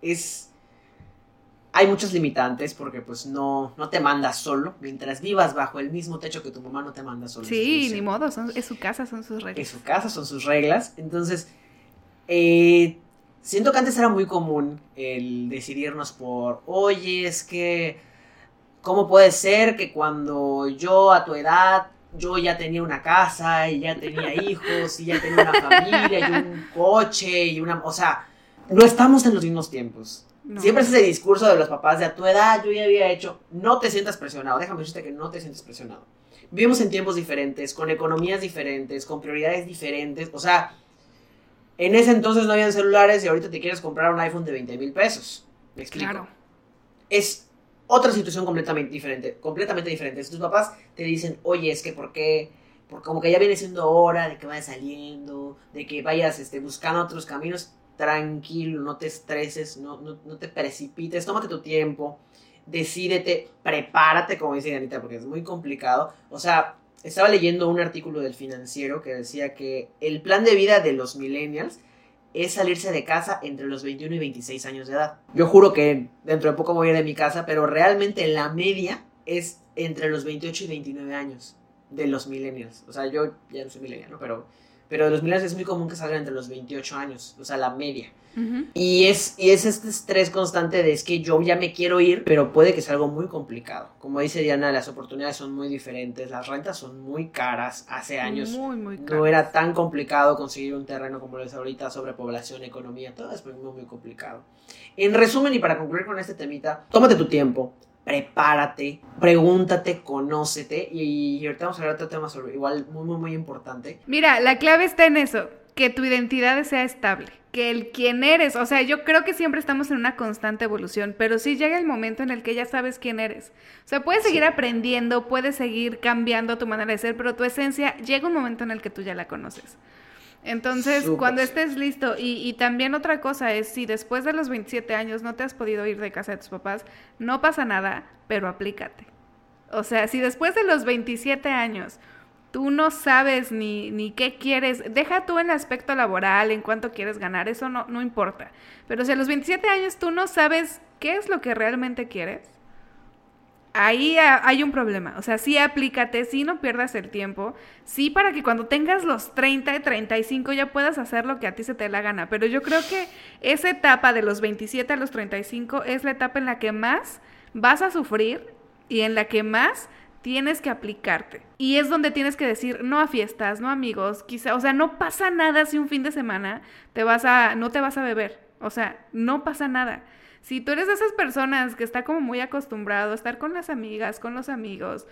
es hay muchos limitantes porque pues no, no te mandas solo. Mientras vivas bajo el mismo techo que tu mamá no te manda solo. Sí, ni modo, es su casa, son sus reglas. Es su casa, son sus reglas. Entonces, eh, siento que antes era muy común el decidirnos por, oye, es que, ¿cómo puede ser que cuando yo a tu edad yo ya tenía una casa y ya tenía hijos y ya tenía una familia y un coche y una, o sea, no estamos en los mismos tiempos. No. Siempre es ese discurso de los papás de a tu edad yo ya había hecho. No te sientas presionado. Déjame decirte que no te sientes presionado. Vivimos en tiempos diferentes, con economías diferentes, con prioridades diferentes. O sea, en ese entonces no habían celulares y ahorita te quieres comprar un iPhone de 20 mil pesos. ¿Me explico? Claro. Es otra situación completamente diferente. Completamente diferente. Si tus papás te dicen, oye, es que por qué. Porque como que ya viene siendo hora de que vayas saliendo, de que vayas este, buscando otros caminos, tranquilo, no te estreses, no, no, no te precipites, tómate tu tiempo, decídete, prepárate, como dice Anita, porque es muy complicado. O sea, estaba leyendo un artículo del financiero que decía que el plan de vida de los millennials es salirse de casa entre los 21 y 26 años de edad. Yo juro que dentro de poco voy a ir de mi casa, pero realmente la media es entre los 28 y 29 años de los millennials. O sea, yo ya no soy millennial. Pero, pero los millennials es muy común que salgan entre los 28 años, o sea, la media. Y es, y es este estrés constante de es que yo ya me quiero ir, pero puede que sea algo muy complicado. Como dice Diana, las oportunidades son muy diferentes, las rentas son muy caras. Hace años Muy, muy no era tan complicado conseguir un terreno como lo es ahorita, sobrepoblación, economía, todo es muy, muy complicado. En resumen, y para concluir con este temita, tómate tu tiempo, prepárate, pregúntate, conócete, y, y ahorita vamos a hablar de otro tema sobre, igual muy, muy, muy importante. Mira, la clave está en eso, que tu identidad sea estable, que el quién eres, o sea, yo creo que siempre estamos en una constante evolución, pero sí llega el momento en el que ya sabes quién eres. O sea, puedes seguir Sí. aprendiendo, puedes seguir cambiando tu manera de ser, pero tu esencia llega un momento en el que tú ya la conoces. Entonces, cuando estés listo, y, y también otra cosa es, si después de los 27 años no te has podido ir de casa de tus papás, no pasa nada, pero aplícate. O sea, si después de los 27 años tú no sabes ni, ni qué quieres, deja tú en el aspecto laboral, en cuánto quieres ganar, eso no, no importa. Pero si a los 27 años tú no sabes qué es lo que realmente quieres, ahí ha- hay un problema. O sea, sí aplícate, sí no pierdas el tiempo, sí para que cuando tengas los 30 y 35 ya puedas hacer lo que a ti se te la gana. Pero yo creo que esa etapa de los 27 a los 35 es la etapa en la que más vas a sufrir y en la que más tienes que aplicarte. Y es donde tienes que decir no a fiestas, no amigos, quizá, o sea, no pasa nada si un fin de semana te vas a no te vas a beber. O sea, no pasa nada. Si tú eres de esas personas que está como muy acostumbrado a estar con las amigas, con los amigos,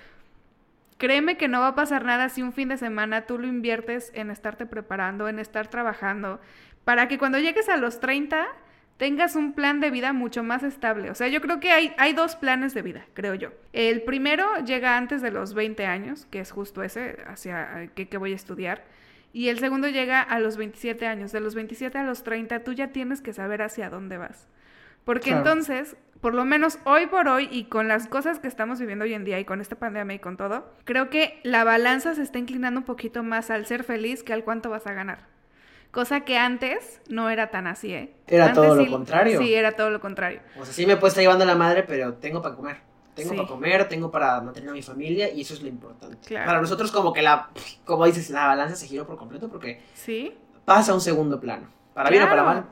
créeme que no va a pasar nada si un fin de semana tú lo inviertes en estarte preparando, en estar trabajando, para que cuando llegues a los 30 tengas un plan de vida mucho más estable. O sea, yo creo que hay, hay dos planes de vida, creo yo. El primero llega antes de los 20 años, que es justo ese, hacia eh, que voy a estudiar. Y el segundo llega a los 27 años. De los 27 a los 30 tú ya tienes que saber hacia dónde vas. Porque Claro. entonces, por lo menos hoy por hoy y con las cosas que estamos viviendo hoy en día y con esta pandemia y con todo, creo que la balanza se está inclinando un poquito más al ser feliz que al cuánto vas a ganar. Cosa que antes no era tan así, ¿eh? Era Antes todo lo sí- contrario. Sí, era todo lo contrario. O sea, sí me puede estar llevando la madre, pero tengo para comer. Tengo Sí. para comer, tengo para mantener a mi familia y eso es lo importante. Claro. Para nosotros como que la, como dices, la balanza se giró por completo porque Sí, pasa a un segundo plano. Para bien o para mal.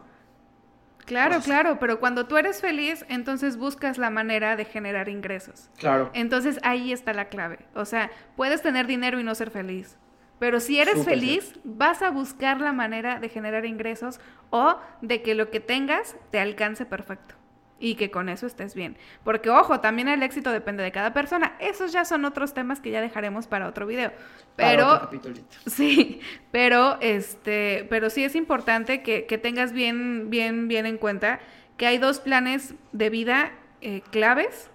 Claro, Pues- claro, pero cuando tú eres feliz, entonces buscas la manera de generar ingresos. Claro. Entonces ahí está la clave. O sea, puedes tener dinero y no ser feliz. Pero si eres Súper feliz, vas a buscar la manera de generar ingresos o de que lo que tengas te alcance perfecto. Y que con eso estés bien. Porque, ojo, también el éxito depende de cada persona. Esos ya son otros temas que ya dejaremos para otro video. Para Pero, otro. Sí, pero este, pero sí es importante que, que tengas bien, bien, bien en cuenta que hay dos planes de vida eh, claves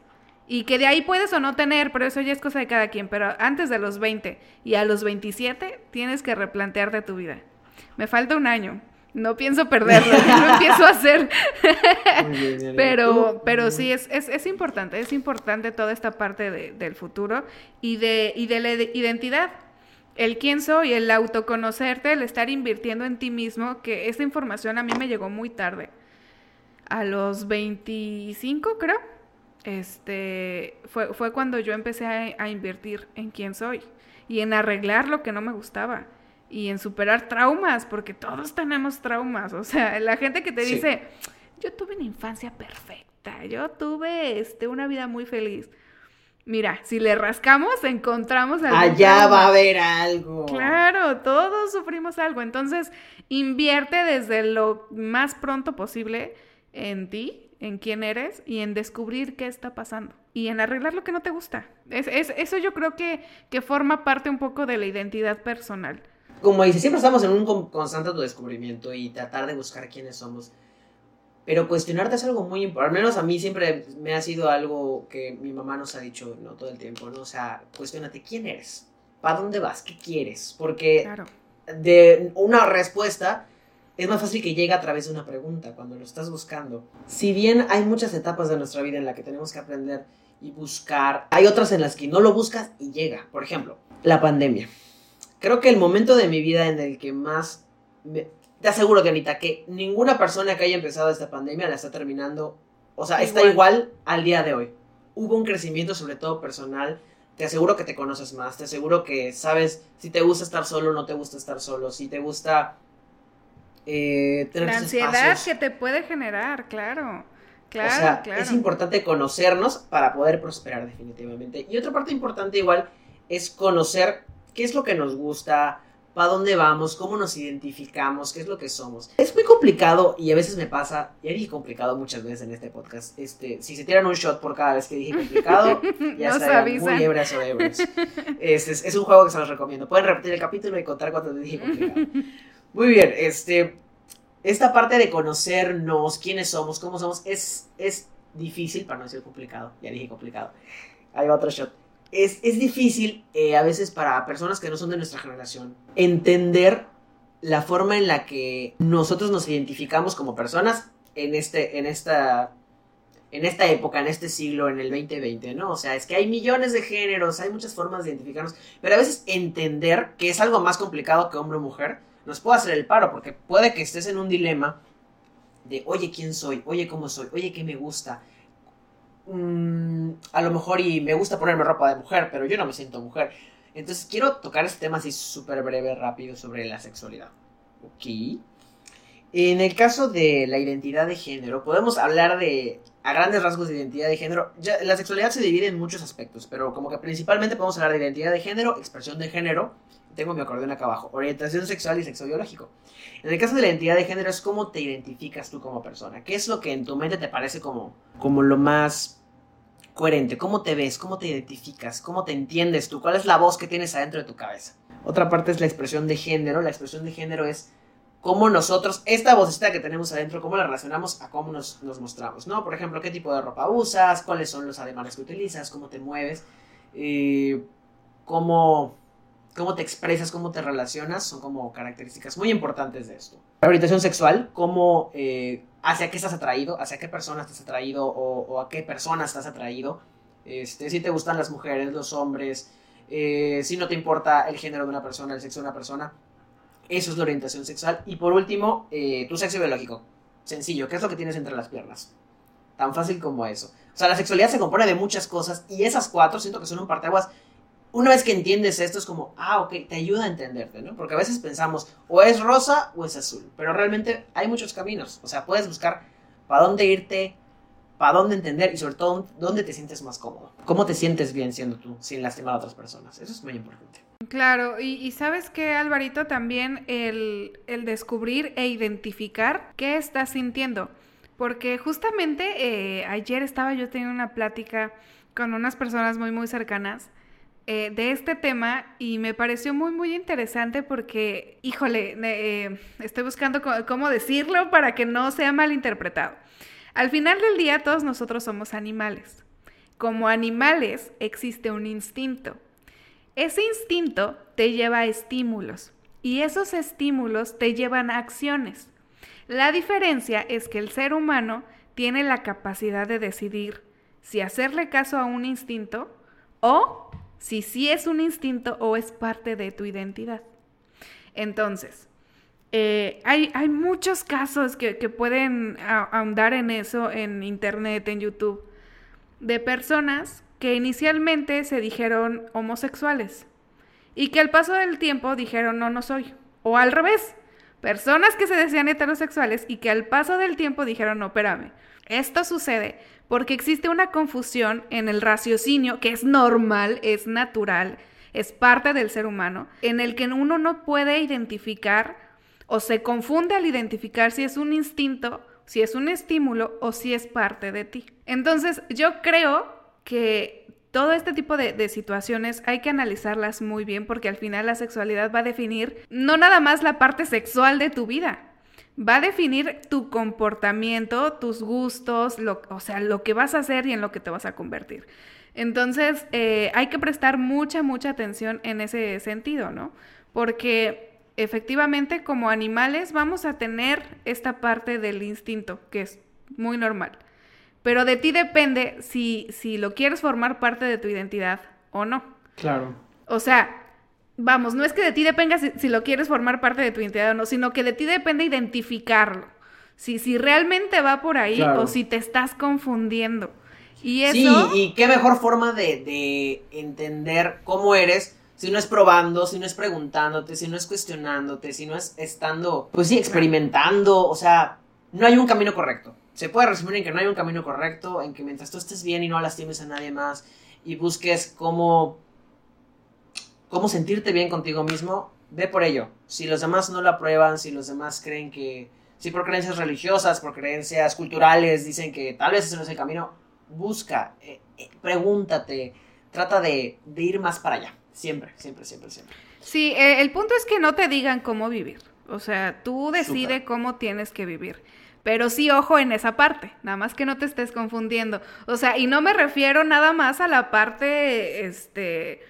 y que de ahí puedes o no tener, pero eso ya es cosa de cada quien. Pero antes de los 20 y a los 27 tienes que replantearte tu vida. Me falta un año. No pienso perderlo, lo empiezo a hacer. Muy bien, Diana. Pero, Tú, pero sí, es, es, es importante, es importante toda esta parte de- del futuro y de, y de la ide- identidad. El quién soy, el autoconocerte, el estar invirtiendo en ti mismo, que esta información a mí me llegó muy tarde. A los 25, creo. Este, fue, fue cuando yo empecé a, a invertir en quién soy y en arreglar lo que no me gustaba y en superar traumas, porque todos tenemos traumas. O sea, la gente que te Sí. dice, yo tuve una infancia perfecta, yo tuve este, una vida muy feliz. Mira, si le rascamos, encontramos algo. Allá va a haber algo. Claro, todos sufrimos algo. Entonces, invierte desde lo más pronto posible en ti, en quién eres y en descubrir qué está pasando y en arreglar lo que no te gusta. Es, es, eso yo creo que, que forma parte un poco de la identidad personal. Como dice, siempre estamos en un con- constante autodescubrimiento y tratar de buscar quiénes somos. Pero cuestionarte es algo muy importante. Al menos a mí siempre me ha sido algo que mi mamá nos ha dicho no todo el tiempo, ¿no? O sea, cuestionate quién eres, para dónde vas, qué quieres, porque Claro. de una respuesta es más fácil que llegue a través de una pregunta cuando lo estás buscando. Si bien hay muchas etapas de nuestra vida en las que tenemos que aprender y buscar, hay otras en las que no lo buscas y llega. Por ejemplo, la pandemia. Creo que el momento de mi vida en el que más... me- te aseguro, Dianita, que ninguna persona que haya empezado esta pandemia la está terminando, o sea, está Igual. al día de hoy. Hubo un crecimiento sobre todo personal te aseguro que te conoces más, te aseguro que sabes si te gusta estar solo o no te gusta estar solo, si te gusta eh, tener La ansiedad espacios. que te puede generar, claro. Claro, o sea, claro. es importante conocernos para poder prosperar definitivamente. Y otra parte importante igual es conocer qué es lo que nos gusta, para dónde vamos, cómo nos identificamos, qué es lo que somos. Es muy complicado y a veces me pasa, ya dije complicado muchas veces en este podcast, este, si se tiran un shot por cada vez que dije complicado, ya avisan. muy ebrias o ebrios. Este, es, es un juego que se los recomiendo. Pueden repetir el capítulo y contar cuánto les dije complicado. Muy bien, este, esta parte de conocernos, quiénes somos, cómo somos, es, es difícil, para no decir complicado, ya dije complicado. Ahí va otro shot. Es, es difícil eh, a veces para personas que no son de nuestra generación entender la forma en la que nosotros nos identificamos como personas en, este, en, esta, en esta época, en este siglo, en el 2020, ¿no? O sea, es que hay millones de géneros, hay muchas formas de identificarnos, pero a veces entender que es algo más complicado que hombre o mujer nos puede hacer el paro, porque puede que estés en un dilema de, oye, ¿quién soy? Oye, ¿cómo soy? Oye, ¿qué me gusta? Mm, a lo mejor y me gusta ponerme ropa de mujer, pero yo no me siento mujer. Entonces quiero tocar este tema así súper breve, rápido, sobre la sexualidad. Ok. En el caso de la identidad de género, podemos hablar de, a grandes rasgos de identidad de género, la sexualidad se divide en muchos aspectos, pero como que principalmente podemos hablar de identidad de género, expresión de género, tengo mi acordeón acá abajo, orientación sexual y sexo biológico. En el caso de la identidad de género es cómo te identificas tú como persona, qué es lo que en tu mente te parece como, como lo más coherente, cómo te ves, cómo te identificas, cómo te entiendes tú, cuál es la voz que tienes adentro de tu cabeza. Otra parte es la expresión de género, la expresión de género es cómo nosotros, esta vocecita que tenemos adentro, cómo la relacionamos a cómo nos, nos mostramos, ¿no? Por ejemplo, qué tipo de ropa usas, cuáles son los ademanes que utilizas, cómo te mueves, eh, cómo, cómo te expresas, cómo te relacionas, son como características muy importantes de esto. La orientación sexual, cómo, eh, hacia qué estás atraído, hacia qué persona estás atraído o, a qué persona estás atraído, este, si te gustan las mujeres, los hombres, eh, si no te importa el género de una persona, el sexo de una persona, eso es la orientación sexual. Y por último, eh, tu sexo biológico. Sencillo, ¿qué es lo que tienes entre las piernas? Tan fácil como eso. O sea, la sexualidad se compone de muchas cosas y esas cuatro siento que son un parteaguas. Una vez que entiendes esto es como, ah, ok, te ayuda a entenderte, ¿no? Porque a veces pensamos, o es rosa o es azul, pero realmente hay muchos caminos. O sea, puedes buscar para dónde irte, para dónde entender y sobre todo dónde te sientes más cómodo. Cómo te sientes bien siendo tú, sin lastimar a otras personas. Eso es muy importante. Claro, y, sabes que Alvarito también el, el descubrir e identificar qué estás sintiendo. Porque justamente eh, ayer estaba yo teniendo una plática con unas personas muy, muy cercanas eh, de este tema y me pareció muy, muy interesante porque, híjole, eh, estoy buscando cómo decirlo para que no sea malinterpretado. Al final del día todos nosotros somos animales. Como animales existe un instinto. Ese instinto te lleva a estímulos y esos estímulos te llevan a acciones. La diferencia es que el ser humano tiene la capacidad de decidir si hacerle caso a un instinto o si sí es un instinto o es parte de tu identidad. Entonces, eh, hay, hay muchos casos que, que pueden ahondar en eso en internet, en YouTube, de personas que inicialmente se dijeron homosexuales y que al paso del tiempo dijeron no, no soy. O al revés, personas que se decían heterosexuales y que al paso del tiempo dijeron, no, espérame, esto sucede porque existe una confusión en el raciocinio que es normal, es natural, es parte del ser humano, en el que uno no puede identificar o se confunde al identificar si es un instinto, si es un estímulo o si es parte de ti. Entonces, yo creo que todo este tipo de, situaciones hay que analizarlas muy bien porque al final la sexualidad va a definir no nada más la parte sexual de tu vida, va a definir tu comportamiento, tus gustos, lo, o sea, lo que vas a hacer y en lo que te vas a convertir. Entonces, eh, hay que prestar mucha, mucha atención en ese sentido, ¿no? Porque efectivamente como animales vamos a tener esta parte del instinto, que es muy normal. Pero de ti depende si, si lo quieres formar parte de tu identidad o no. Claro. O sea, vamos, no es que de ti dependa si, lo quieres formar parte de tu identidad o no, sino que de ti depende identificarlo. Si, si realmente va por ahí o si te estás confundiendo. Y eso... Sí, y qué mejor forma de, de entender cómo eres si no es probando, si no es preguntándote, si no es cuestionándote, si no es estando, pues sí, experimentando, o sea, no hay un camino correcto se puede resumir en que no hay un camino correcto, en que mientras tú estés bien y no lastimes a nadie más y busques cómo, cómo sentirte bien contigo mismo, ve por ello. Si los demás no lo aprueban, si los demás creen que, si por creencias religiosas, por creencias culturales, dicen que tal vez ese no es el camino, busca, eh, eh, pregúntate, trata de, ir más para allá. Siempre, siempre, siempre, siempre. Sí, eh, el punto es que no te digan cómo vivir. O sea, tú decides cómo tienes que vivir. Pero sí, ojo en esa parte, nada más que no te estés confundiendo. O sea, y no me refiero nada más a la parte, este,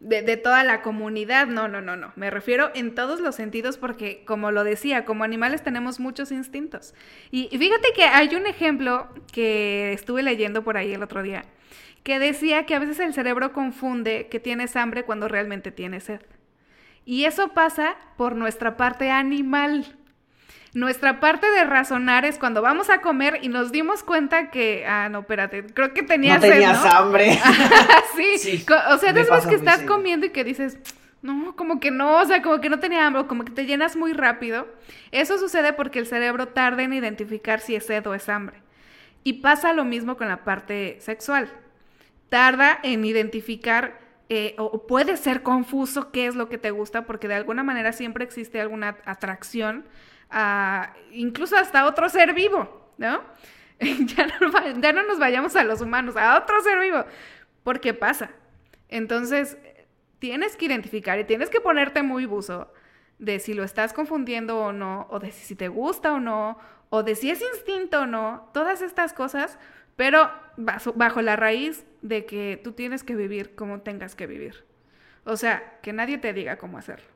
de, toda la comunidad, no, no, no, no. Me refiero en todos los sentidos porque, como lo decía, como animales tenemos muchos instintos. Y, y fíjate que hay un ejemplo que estuve leyendo por ahí el otro día, que decía que a veces el cerebro confunde que tienes hambre cuando realmente tienes sed. Y eso pasa por nuestra parte animal. Nuestra parte de razonar es cuando vamos a comer y nos dimos cuenta que, ah, no, espérate, creo que tenías, no tenías hambre. sí. o sea, después que estás comiendo y que dices, no, como que no, o sea, como que no tenía hambre, como que te llenas muy rápido. Eso sucede porque el cerebro tarda en identificar si es sed o es hambre. Y pasa lo mismo con la parte sexual. Tarda en identificar eh, o puede ser confuso qué es lo que te gusta porque de alguna manera siempre existe alguna atracción incluso hasta otro ser vivo, ¿no? ya, no nos vayamos a los humanos, a otro ser vivo, porque pasa. Entonces, tienes que identificar y tienes que ponerte muy buzo de si lo estás confundiendo o no, o de si te gusta o no, o de si es instinto o no, todas estas cosas, pero bajo la raíz de que tú tienes que vivir como tengas que vivir. O sea, que nadie te diga cómo hacerlo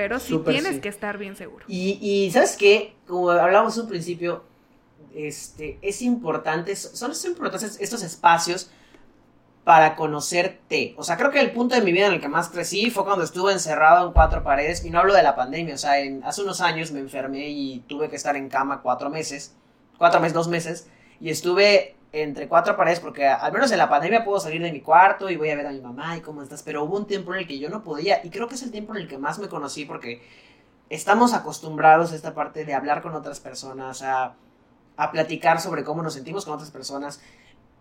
pero sí tienes que estar bien seguro. Y, y ¿sabes qué? Como hablamos un principio, este, es importante, son importantes estos espacios para conocerte. O sea, creo que el punto de mi vida en el que más crecí fue cuando estuve encerrado en cuatro paredes, y no hablo de la pandemia, o sea, en, hace unos años me enfermé y tuve que estar en cama cuatro meses, cuatro meses, dos meses, y estuve entre cuatro paredes, porque al menos en la pandemia puedo salir de mi cuarto y voy a ver a mi mamá y cómo estás, pero hubo un tiempo en el que yo no podía y creo que es el tiempo en el que más me conocí porque estamos acostumbrados a esta parte de hablar con otras personas, a, platicar sobre cómo nos sentimos con otras personas,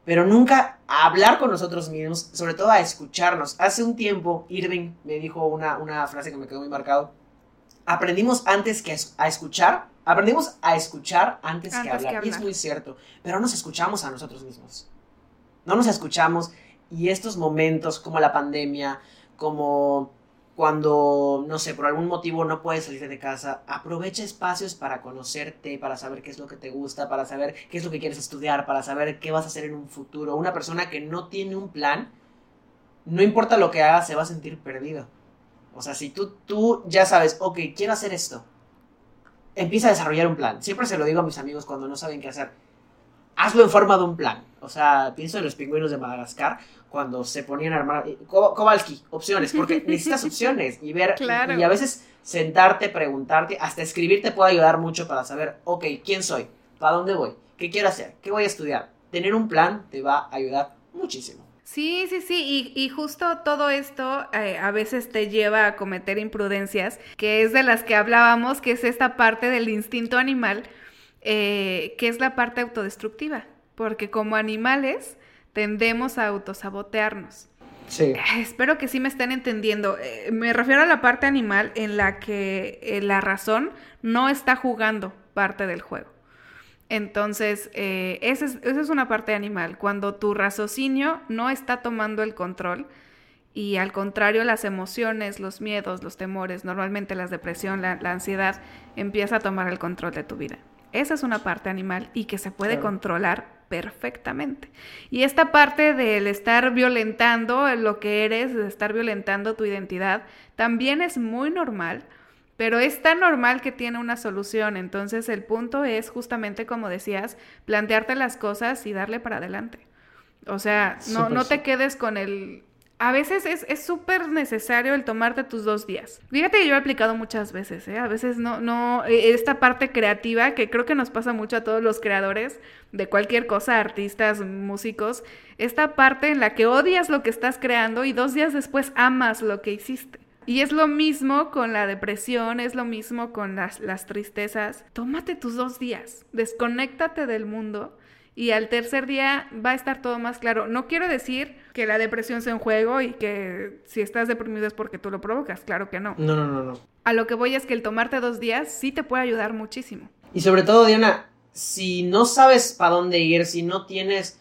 pero nunca a hablar con nosotros mismos, sobre todo a escucharnos. Hace un tiempo Irving me dijo una, una frase que me quedó muy marcado, aprendimos antes que a escuchar Aprendimos a escuchar antes, que, hablar. Y es muy cierto. Pero no nos escuchamos a nosotros mismos. No nos escuchamos. Y estos momentos, como la pandemia, como cuando, no sé, por algún motivo no puedes salir de casa, aprovecha espacios para conocerte, para saber qué es lo que te gusta, para saber qué es lo que quieres estudiar, para saber qué vas a hacer en un futuro. Una persona que no tiene un plan, no importa lo que haga, se va a sentir perdido. O sea, si tú, tú ya sabes, ok, quiero hacer esto, empieza a desarrollar un plan. Siempre se lo digo a mis amigos cuando no saben qué hacer. Hazlo en forma de un plan. O sea, pienso en los pingüinos de Madagascar cuando se ponían a armar. Kowalski, opciones, porque necesitas opciones y ver. Y, a veces sentarte, preguntarte, hasta escribir te puede ayudar mucho para saber, ok, ¿quién soy? ¿Para dónde voy? ¿Qué quiero hacer? ¿Qué voy a estudiar? Tener un plan te va a ayudar muchísimo. Sí, sí, sí, y, justo todo esto eh, a veces te lleva a cometer imprudencias, que es de las que hablábamos, que es esta parte del instinto animal, eh, que es la parte autodestructiva, porque como animales tendemos a autosabotearnos. Sí. Espero que sí me estén entendiendo. Eh, me refiero a la parte animal en la que la razón no está jugando parte del juego. Entonces, eh, esa, es, una parte animal, cuando tu raciocinio no está tomando el control y al contrario las emociones, los miedos, los temores, normalmente la depresión, la, ansiedad, empieza a tomar el control de tu vida. Esa es una parte animal y que se puede controlar perfectamente. Y esta parte del estar violentando lo que eres, de estar violentando tu identidad, también es muy normal pero es tan normal que tiene una solución. Entonces el punto es justamente como decías, plantearte las cosas y darle para adelante. O sea, no, no te quedes con el... A veces es súper necesario el tomarte tus dos días. Fíjate que yo he aplicado muchas veces, ¿eh? A veces no, no, e, esta parte creativa que creo que nos pasa mucho a todos los creadores de cualquier cosa, artistas, músicos, esta parte en la que odias lo que estás creando y dos días después amas lo que hiciste. Y es lo mismo con la depresión, es lo mismo con las, las tristezas. Tómate tus dos días, desconéctate del mundo y al tercer día va a estar todo más claro. No quiero decir que la depresión sea un juego y que si estás deprimido es porque tú lo provocas, claro que no. No, no, no, no. A lo que voy es que el tomarte dos días sí te puede ayudar muchísimo. Y sobre todo, Diana, si no sabes para dónde ir, si no tienes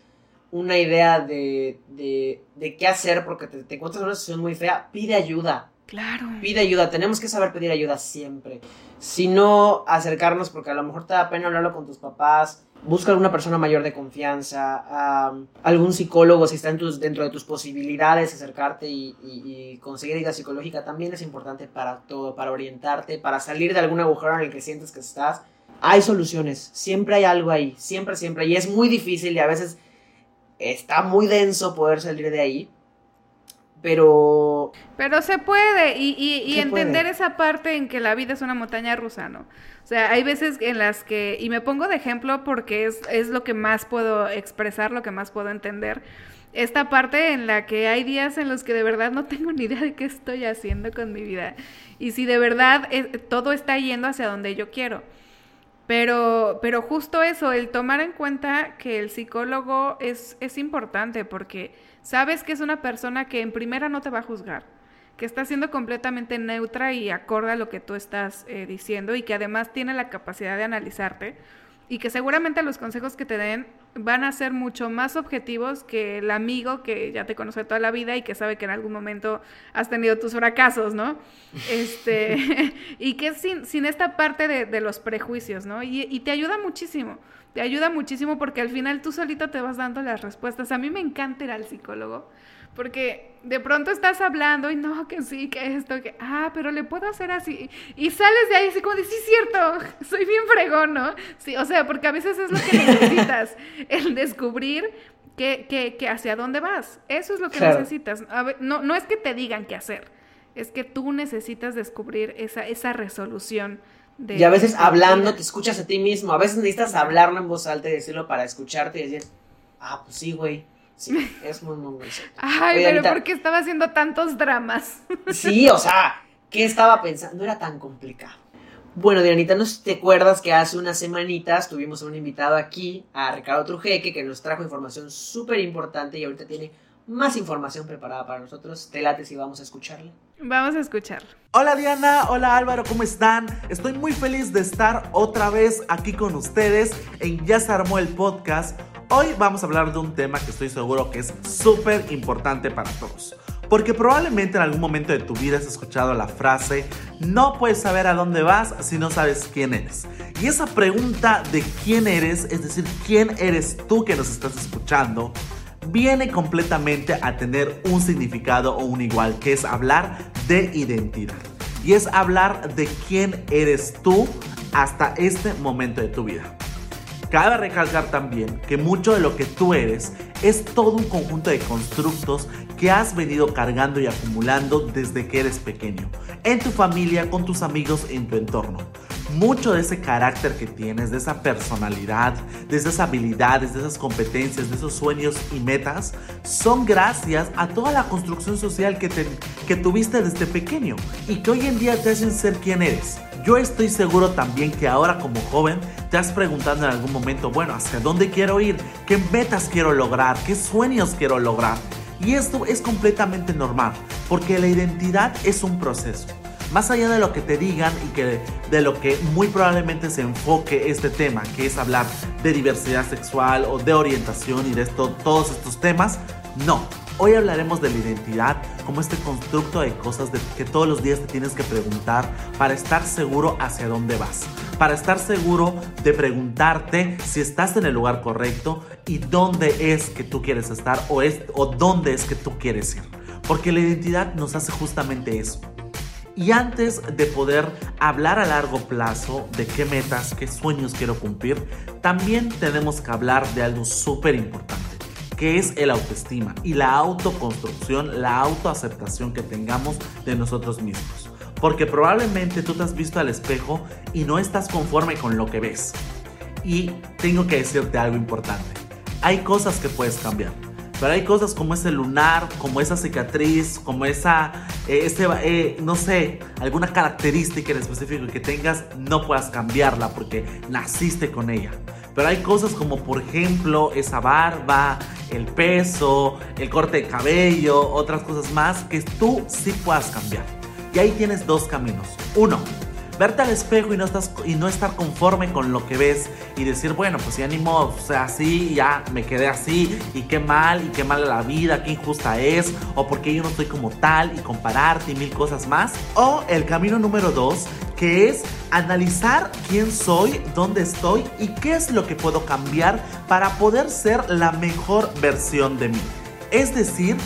una idea de, de, de qué hacer porque te, te encuentras en una situación muy fea, pide ayuda. Claro. Pide ayuda, tenemos que saber pedir ayuda siempre. Si no, acercarnos porque a lo mejor te da pena hablarlo con tus papás. Busca alguna persona mayor de confianza, algún psicólogo si está dentro de tus posibilidades, acercarte y, conseguir ayuda psicológica también es importante para todo, para orientarte, para salir de algún agujero en el que sientes que estás. Hay soluciones, siempre hay algo ahí, siempre, siempre. Y es muy difícil y a veces está muy denso poder salir de ahí, pero... Pero se puede y, y, entender esa parte en que la vida es una montaña rusa, ¿no? O sea, hay veces en las que, y me pongo de ejemplo porque es, es lo que más puedo expresar, lo que más puedo entender, esta parte en la que hay días en los que de verdad no tengo ni idea de qué estoy haciendo con mi vida y si de verdad todo está yendo hacia donde yo quiero. Pero, pero justo eso, el tomar en cuenta que el psicólogo es, es importante porque sabes que es una persona que en primera no te va a juzgar, que está siendo completamente neutra y acorde a lo que tú estás eh, diciendo y que además tiene la capacidad de analizarte y que seguramente los consejos que te den van a ser mucho más objetivos que el amigo que ya te conoce toda la vida y que sabe que en algún momento has tenido tus fracasos, ¿no? Este, y que sin, sin esta parte de, los prejuicios, ¿no? Y, y te ayuda muchísimo, te ayuda muchísimo porque al final tú solito te vas dando las respuestas. A mí me encanta ir al psicólogo porque de pronto estás hablando y no, que sí, que esto, que, ah, pero le puedo hacer así. Y sales de ahí así como de, sí, cierto, soy bien fregón, ¿no? Sí, o sea, porque a veces es lo que necesitas, el descubrir que, que, que, hacia dónde vas. Eso es lo que necesitas. no, no es que te digan qué hacer, es que tú necesitas descubrir esa, esa resolución. De, y a veces hablando te escuchas a ti mismo, a veces necesitas hablarlo en voz alta y decirlo para escucharte y decir, ah, pues sí, güey Sí, es muy, muy, muy Ay, pero ¿por qué estaba haciendo tantos dramas? Sí, o sea, ¿qué estaba pensando? No era tan complicado. Bueno, Dianita, no sé si te acuerdas que hace unas semanitas tuvimos a un invitado aquí, a Ricardo Trujeque, que nos trajo información súper importante y ahorita tiene más información preparada para nosotros. Te late si vamos a escucharla. Vamos a escucharlo. Hola Diana, hola Álvaro, ¿cómo están? Estoy muy feliz de estar otra vez aquí con ustedes en Ya se armó el podcast Hoy vamos a hablar de un tema que estoy seguro que es súper importante para todos. Porque probablemente en algún momento de tu vida has escuchado la frase, no puedes saber a dónde vas si no sabes quién eres. Y esa pregunta de quién eres, es decir, quién eres tú que nos estás escuchando, viene completamente a tener un significado o un igual, que es hablar de identidad. Y es hablar de quién eres tú hasta este momento de tu vida. Cabe recalcar también que mucho de lo que tú eres es todo un conjunto de constructos que has venido cargando y acumulando desde que eres pequeño, en tu familia, con tus amigos, en tu entorno. Mucho de ese carácter que tienes, de esa personalidad, de esas habilidades, de esas competencias, de esos sueños y metas, son gracias a toda la construcción social que, que tuviste desde pequeño y que hoy en día te hacen ser quien eres. Yo estoy seguro también que ahora como joven te has preguntado en algún momento, bueno, ¿hacia dónde quiero ir? ¿Qué metas quiero lograr? ¿Qué sueños quiero lograr? Y esto es completamente normal, porque la identidad es un proceso. Más allá de lo que te digan y que de lo que muy probablemente se enfoque este tema, que es hablar de diversidad sexual o de orientación y de esto, todos estos temas, no. Hoy hablaremos de la identidad como este constructo de cosas que todos los días te tienes que preguntar para estar seguro hacia dónde vas. Para estar seguro de preguntarte si estás en el lugar correcto y dónde es que tú quieres estar o, es, o dónde es que tú quieres ir. Porque la identidad nos hace justamente eso. Y antes de poder hablar a largo plazo de qué metas, qué sueños quiero cumplir, también tenemos que hablar de algo súper importante que es el autoestima y la autoconstrucción, la autoaceptación que tengamos de nosotros mismos. Porque probablemente tú te has visto al espejo y no estás conforme con lo que ves. Y tengo que decirte algo importante. Hay cosas que puedes cambiar. Pero hay cosas como ese lunar, como esa cicatriz, como esa, eh, este, eh, no sé, alguna característica en específico que tengas, no puedas cambiarla porque naciste con ella. Pero hay cosas como por ejemplo esa barba, el peso, el corte de cabello, otras cosas más que tú sí puedas cambiar. Y ahí tienes dos caminos. Uno, verte al espejo y no, estar conforme con lo que ves y decir, bueno, pues ya ni modo, o sea, así, ya me quedé así, y qué mal, y qué mal la vida, qué injusta es, o porque yo no estoy como tal, y compararte y mil cosas más. O el camino número dos, que es analizar quién soy, dónde estoy y qué es lo que puedo cambiar para poder ser la mejor versión de mí. Es decir,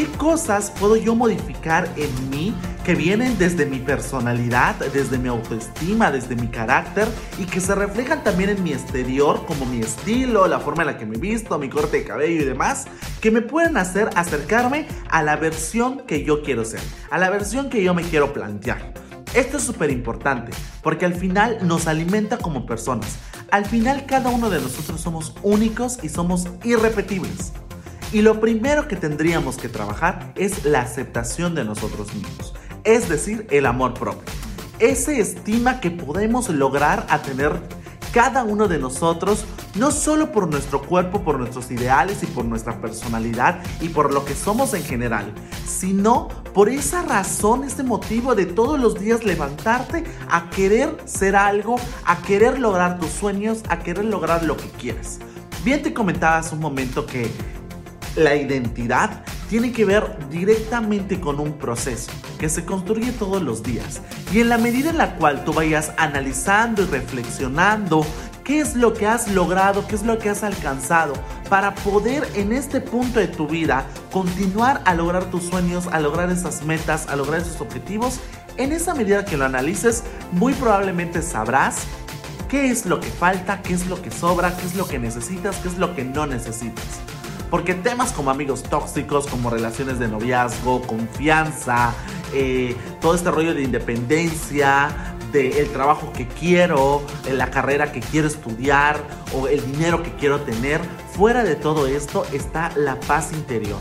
¿Qué cosas puedo yo modificar en mí que vienen desde mi personalidad, desde mi autoestima, desde mi carácter y que se reflejan también en mi exterior, como mi estilo, la forma en la que me visto, mi corte de cabello y demás, que me pueden hacer acercarme a la versión que yo quiero ser, a la versión que yo me quiero plantear? Esto es súper importante porque al final nos alimenta como personas. Al final cada uno de nosotros somos únicos y somos irrepetibles. Y lo primero que tendríamos que trabajar es la aceptación de nosotros mismos, es decir, el amor propio. Ese estima que podemos lograr a tener cada uno de nosotros, no solo por nuestro cuerpo, por nuestros ideales y por nuestra personalidad y por lo que somos en general, sino por esa razón, ese motivo de todos los días levantarte a querer ser algo, a querer lograr tus sueños, a querer lograr lo que quieres. Bien te comentabas un momento que la identidad tiene que ver directamente con un proceso que se construye todos los días. Y en la medida en la cual tú vayas analizando y reflexionando qué es lo que has logrado, qué es lo que has alcanzado, para poder en este punto de tu vida continuar a lograr tus sueños, a lograr esas metas, a lograr esos objetivos, en esa medida que lo analices, muy probablemente sabrás qué es lo que falta, qué es lo que sobra, qué es lo que necesitas, qué es lo que no necesitas. Porque temas como amigos tóxicos, como relaciones de noviazgo, confianza, eh, todo este rollo de independencia, del trabajo que quiero, la carrera que quiero estudiar o el dinero que quiero tener, fuera de todo esto está la paz interior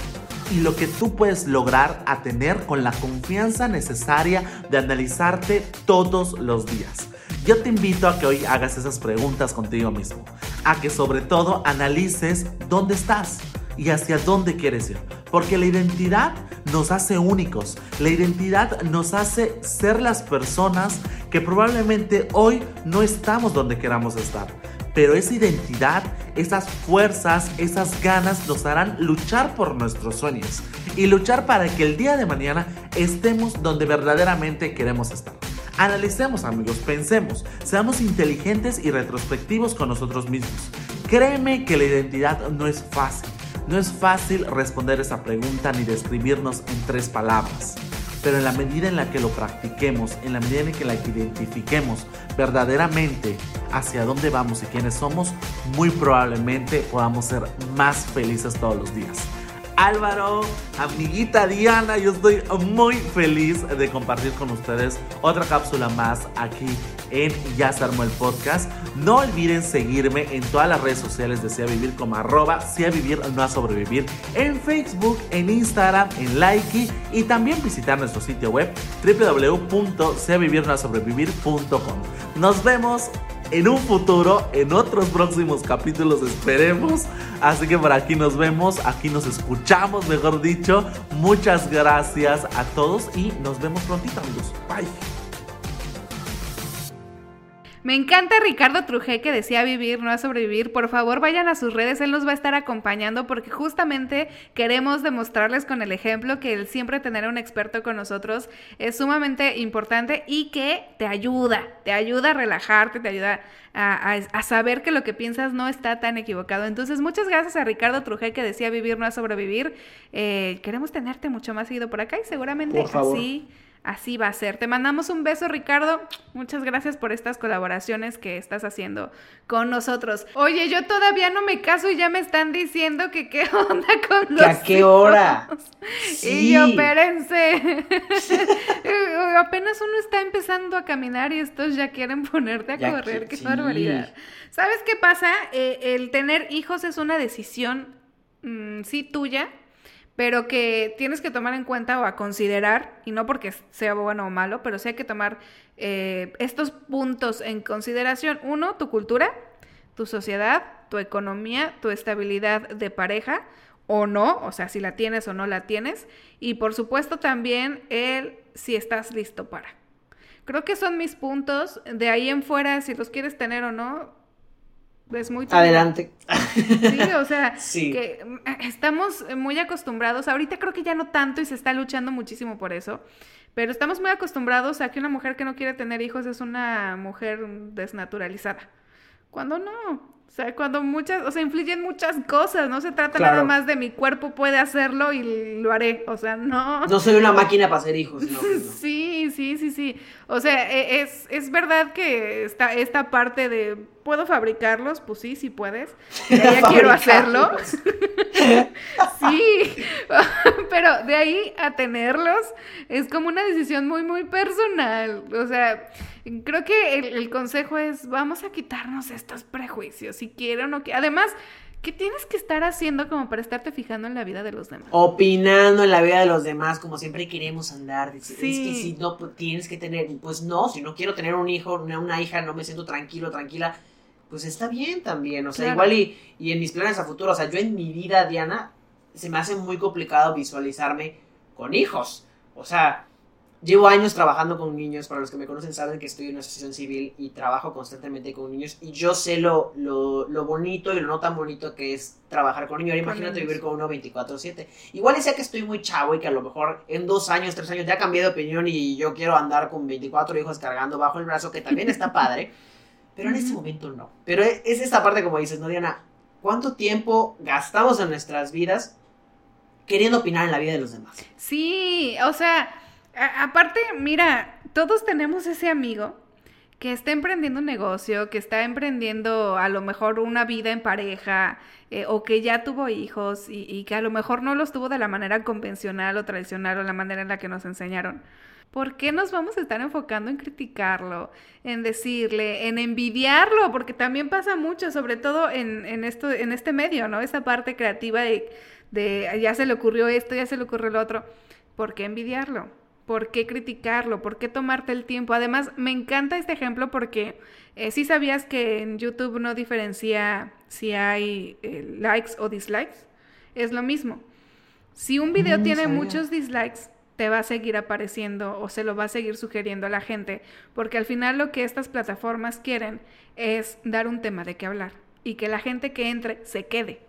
y lo que tú puedes lograr a tener con la confianza necesaria de analizarte todos los días. Yo te invito a que hoy hagas esas preguntas contigo mismo, a que sobre todo analices dónde estás y hacia dónde quieres ir. Porque la identidad nos hace únicos. La identidad nos hace ser las personas que probablemente hoy no estamos donde queramos estar. Pero esa identidad, esas fuerzas, esas ganas nos harán luchar por nuestros sueños. Y luchar para que el día de mañana estemos donde verdaderamente queremos estar. Analicemos amigos, pensemos, seamos inteligentes y retrospectivos con nosotros mismos. Créeme que la identidad no es fácil no es fácil responder esa pregunta ni describirnos en tres palabras, pero en la medida en la que lo practiquemos, en la medida en que la identifiquemos verdaderamente hacia dónde vamos y quiénes somos, muy probablemente podamos ser más felices todos los días. Álvaro, amiguita Diana. Yo estoy muy feliz de compartir con ustedes otra cápsula más aquí en Ya se armó el podcast. No olviden seguirme en todas las redes sociales de Sea Vivir como arroba Sea Vivir no a sobrevivir. En Facebook, en Instagram, en Likey y también visitar nuestro sitio web www.seavivirnoasobrevivir.com. Nos vemos en un futuro, en otros próximos capítulos, esperemos. Así que por aquí nos vemos, aquí nos escuchamos, mejor dicho. Muchas gracias a todos y nos vemos prontito, amigos. Bye. Me encanta Ricardo Trujé que decía vivir, no a sobrevivir. Por favor, vayan a sus redes, él nos va a estar acompañando porque justamente queremos demostrarles con el ejemplo que el siempre tener a un experto con nosotros es sumamente importante y que te ayuda, te ayuda a relajarte, te ayuda a, saber que lo que piensas no está tan equivocado. Entonces, muchas gracias a Ricardo Trujé que decía vivir, no a sobrevivir. Eh, queremos tenerte mucho más seguido por acá y seguramente así Así va a ser. Te mandamos un beso, Ricardo. Muchas gracias por estas colaboraciones que estás haciendo con nosotros. Oye, yo todavía no me caso y ya me están diciendo que qué onda con los. ¿A qué hora? Y yo, espérense. Apenas uno está empezando a caminar y estos ya quieren ponerte a correr. qué barbaridad. ¿Sabes qué pasa? Eh, el tener hijos es una decisión, mm, sí, tuya pero que tienes que tomar en cuenta o a considerar, y no porque sea bueno o malo, pero sí hay que tomar eh, estos puntos en consideración. Uno, tu cultura, tu sociedad, tu economía, tu estabilidad de pareja o no, o sea, si la tienes o no la tienes, y por supuesto también el si estás listo para. Creo que son mis puntos. De ahí en fuera, si los quieres tener o no, es muy Adelante. Sí, o sea, que mm, estamos muy acostumbrados, ahorita creo que ya no tanto y se está luchando muchísimo por eso, pero estamos muy acostumbrados a que una mujer que no quiere tener hijos es una mujer desnaturalizada. Cuando no, o sea, cuando muchas, o sea, influyen muchas cosas, no se trata nada más de mi cuerpo puede hacerlo y lo haré, o sea, no. No soy una máquina para hacer hijos, no. Sí, sí, sí, sí. O sea, e, es, es verdad que esta, esta parte de, ¿puedo fabricarlos? Pues sí, sí puedes. Ya quiero hacerlo. sí, pero de ahí a tenerlos es como una decisión muy, muy personal. O sea, creo que el, consejo es, vamos a quitarnos estos prejuicios, si quiero o quiero. Además, ¿qué tienes que estar haciendo como para estarte fijando en la vida de los demás? Opinando en la vida de los demás, como siempre queremos andar. Es que si no pues, tienes que tener, pues no, si no quiero tener un hijo, una, una hija, no me siento tranquilo, tranquila, pues está bien también. O sea, igual y, y en mis planes a futuro, o sea, yo en mi vida, Diana, se me hace muy complicado visualizarme con hijos. O sea, Llevo años trabajando con niños, para los que me conocen saben que estoy en una asociación civil y trabajo constantemente con niños y yo sé lo, lo, bonito y lo no tan bonito que es trabajar con niños. Ahora imagínate vivir con uno 24/7. Igual sé que estoy muy chavo y que a lo mejor en dos años, tres años ya cambié de opinión y yo quiero andar con 24 hijos cargando bajo el brazo, que también está padre, pero en este momento no. Pero es, es esta parte como dices, ¿no, Diana? ¿Cuánto tiempo gastamos en nuestras vidas queriendo opinar en la vida de los demás? Sí, o sea aparte, mira, todos tenemos ese amigo que está emprendiendo un negocio, que está emprendiendo a lo mejor una vida en pareja, eh, o que ya tuvo hijos y, que a lo mejor no los tuvo de la manera convencional o tradicional o la manera en la que nos enseñaron. ¿Por qué nos vamos a estar enfocando en criticarlo, en decirle, en envidiarlo? Porque también pasa mucho, sobre todo en, en, esto, en este medio, ¿no? Esa parte creativa de, de ya se le ocurrió esto, ya se le ocurrió lo otro. ¿Por qué envidiarlo? ¿Por qué criticarlo? ¿Por qué tomarte el tiempo? Además, me encanta este ejemplo porque eh, sí sabías que en YouTube no diferencia si hay eh, likes o dislikes. Es lo mismo. Si un video mm, tiene muchos dislikes, te va a seguir apareciendo o se lo va a seguir sugiriendo a la gente, porque al final lo que estas plataformas quieren es dar un tema de qué hablar y que la gente que entre se quede.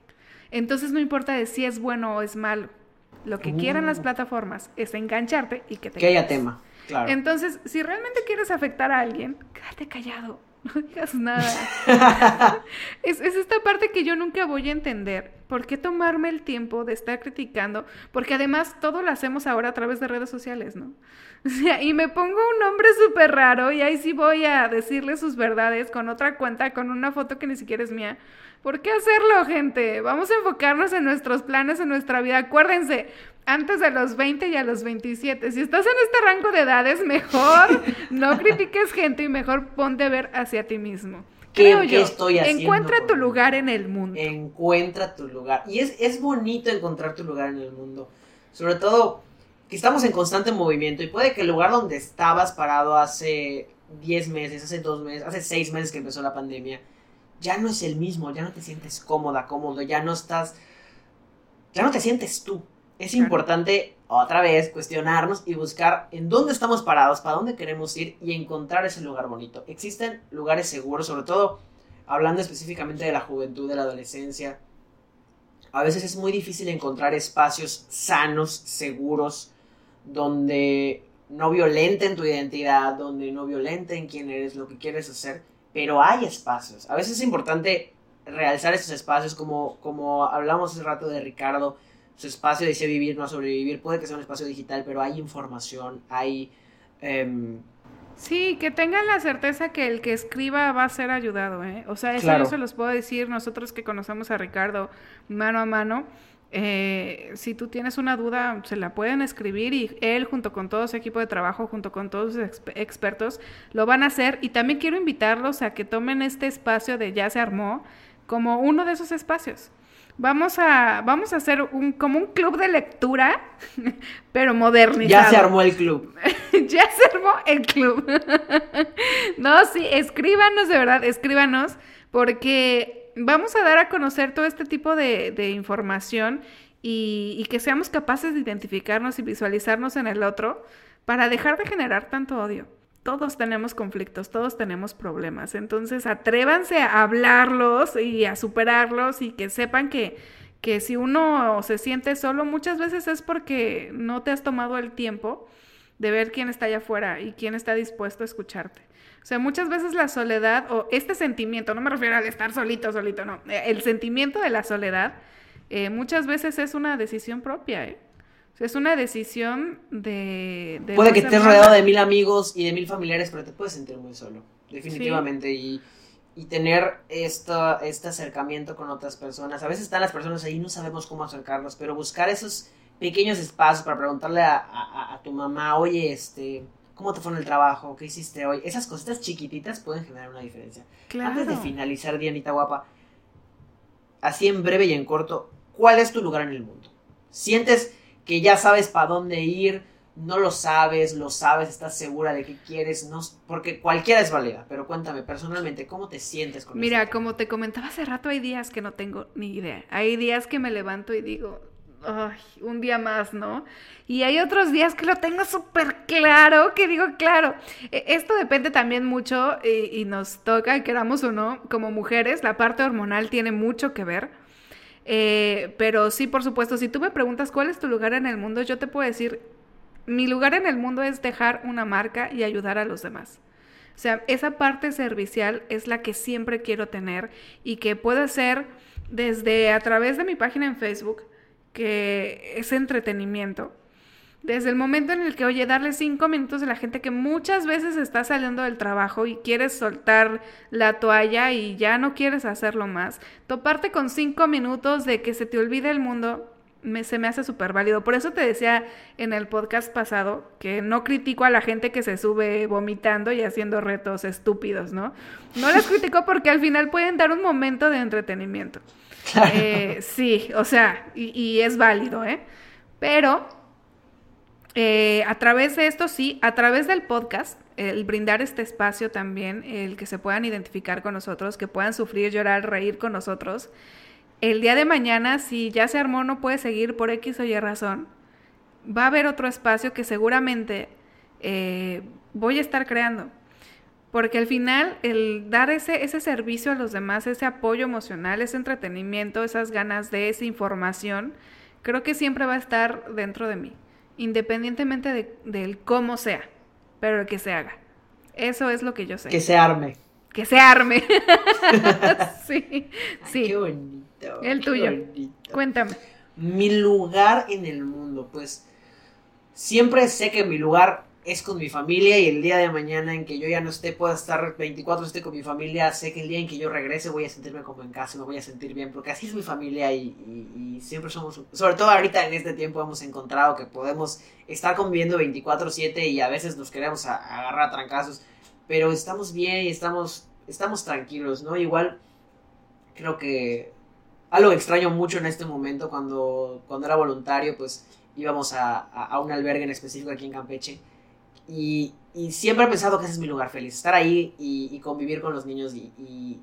Entonces no importa de si es bueno o es malo, lo que quieran las plataformas es engancharte y que te Que haya tema, claro. Entonces, si realmente quieres afectar a alguien, quédate callado, no digas nada. es, esta parte que yo nunca voy a entender. ¿Por qué tomarme el tiempo de estar criticando? Porque además todo lo hacemos ahora a través de redes sociales, ¿no? O sea, y me pongo un nombre súper raro y ahí sí voy a decirle sus verdades con otra cuenta, con una foto que ni siquiera es mía. ¿Por qué hacerlo, gente? Vamos a enfocarnos en nuestros planes, en nuestra vida. Acuérdense, antes de los 20 y a los 27. Si estás en este rango de edades, mejor no critiques gente y mejor ponte a ver hacia ti mismo. ¿Qué, Creo qué yo, estoy haciendo? encuentra tu lugar en el mundo. Encuentra tu lugar. Y es, es bonito encontrar tu lugar en el mundo. Sobre todo que estamos en constante movimiento y puede que el lugar donde estabas parado hace 10 meses, hace 2 meses, hace 6 meses que empezó la pandemia, ya no es el mismo, ya no te sientes cómoda, cómodo, ya no estás, ya no te sientes tú. Es Claro. importante otra vez cuestionarnos y buscar en dónde estamos parados, para dónde queremos ir y encontrar ese lugar bonito. Existen lugares seguros, sobre todo hablando específicamente de la juventud, de la adolescencia. A veces es muy difícil encontrar espacios sanos, seguros, donde no violenten tu identidad, donde no violenten quién eres, lo que quieres hacer, pero hay espacios. A veces es importante realzar esos espacios, como, como hablamos hace rato de Ricardo, su espacio dice vivir, no sobrevivir, puede que sea un espacio digital, pero hay información, hay... em, Sí, que tengan la certeza que el que escriba va a ser ayudado, ¿eh? O sea, eso Claro. yo se los puedo decir nosotros que conocemos a Ricardo mano a mano. Eh, si tú tienes una duda, se la pueden escribir y él junto con todo su equipo de trabajo, junto con todos sus exp- expertos, lo van a hacer. Y también quiero invitarlos a que tomen este espacio de Ya se armó como uno de esos espacios. Vamos a, vamos a hacer un, como un club de lectura, pero modernizado. ya se armó el club. ya se armó el club. no, sí, escríbanos, de verdad, escríbanos, porque vamos a dar a conocer todo este tipo de, información y, y que seamos capaces de identificarnos y visualizarnos en el otro para dejar de generar tanto odio. Todos tenemos conflictos, todos tenemos problemas, entonces atrévanse a hablarlos y a superarlos y que sepan que, que si uno se siente solo, muchas veces es porque no te has tomado el tiempo de ver quién está allá afuera y quién está dispuesto a escucharte. O sea, muchas veces la soledad o este sentimiento, no me refiero al estar solito, solito, no, eh, el sentimiento de la soledad eh, muchas veces es una decisión propia, ¿eh? O sea, es una decisión de... de Puede que estés rodeado de mil amigos y de mil familiares, pero te puedes sentir muy solo, definitivamente. Y, y tener esto, este acercamiento con otras personas. A veces están las personas ahí y no sabemos cómo acercarnos, pero buscar esos pequeños espacios para preguntarle a, a- a tu mamá, oye, este, ¿cómo te fue en el trabajo? ¿Qué hiciste hoy? Esas cositas chiquititas pueden generar una diferencia. Claro. Antes de finalizar, Dianita Guapa, así en breve y en corto, ¿cuál es tu lugar en el mundo? ¿Sientes que ya sabes para dónde ir? ¿No lo sabes? ¿Lo sabes? ¿Estás segura de qué quieres? No, porque cualquiera es válida, pero cuéntame personalmente, ¿cómo te sientes con Mira, este como te comentaba hace rato, hay días que no tengo ni idea. Hay días que me levanto y digo, ay, un día más, ¿no? Y hay otros días que lo tengo súper claro, que digo, claro. E- Esto depende también mucho y, nos toca, queramos o no, como mujeres, la parte hormonal tiene mucho que ver. Eh, pero sí, por supuesto, si tú me preguntas cuál es tu lugar en el mundo, yo te puedo decir, mi lugar en el mundo es dejar una marca y ayudar a los demás. O sea, esa parte servicial es la que siempre quiero tener y que puedo hacer desde a través de mi página en Facebook, que es entretenimiento. Desde el momento en el que, oye, darle cinco minutos a la gente que muchas veces está saliendo del trabajo y quieres soltar la toalla y ya no quieres hacerlo más, toparte con cinco minutos de que se te olvide el mundo, me, se me hace súper válido. Por eso te decía en el podcast pasado que no critico a la gente que se sube vomitando y haciendo retos estúpidos, ¿no? No las critico porque al final pueden dar un momento de entretenimiento. Eh, sí, o sea, y, es válido, ¿eh? Pero eh, a través de esto, sí, a través del podcast, el brindar este espacio también, el que se puedan identificar con nosotros, que puedan sufrir, llorar, reír con nosotros. El día de mañana, si ya se armó, no puede seguir por X o Y razón, va a haber otro espacio que seguramente eh, voy a estar creando. Porque al final, el dar ese, ese servicio a los demás, ese apoyo emocional, ese entretenimiento, esas ganas de esa información, creo que siempre va a estar dentro de mí, independientemente de, del cómo sea, pero que se haga. Eso es lo que yo sé. Que se arme. Que se arme. sí, Ay, sí. Qué bonito. bonito. El qué tuyo. bonito. Cuéntame. Mi lugar en el mundo, pues siempre sé que mi lugar es con mi familia y el día de mañana en que yo ya no esté, pueda estar 24 esté con mi familia, sé que el día en que yo regrese voy a sentirme como en casa, me voy a sentir bien, porque así es mi familia y, siempre somos, sobre todo ahorita en este tiempo hemos encontrado que podemos estar conviviendo 24/7 y a veces nos queremos a- agarrar a trancazos, pero estamos bien y estamos, estamos tranquilos, ¿no? Igual creo que algo extraño mucho en este momento cuando, cuando era voluntario, pues íbamos a, a- a un albergue en específico aquí en Campeche. Y, y siempre he pensado que ese es mi lugar feliz, estar ahí y, y convivir con los niños y, y-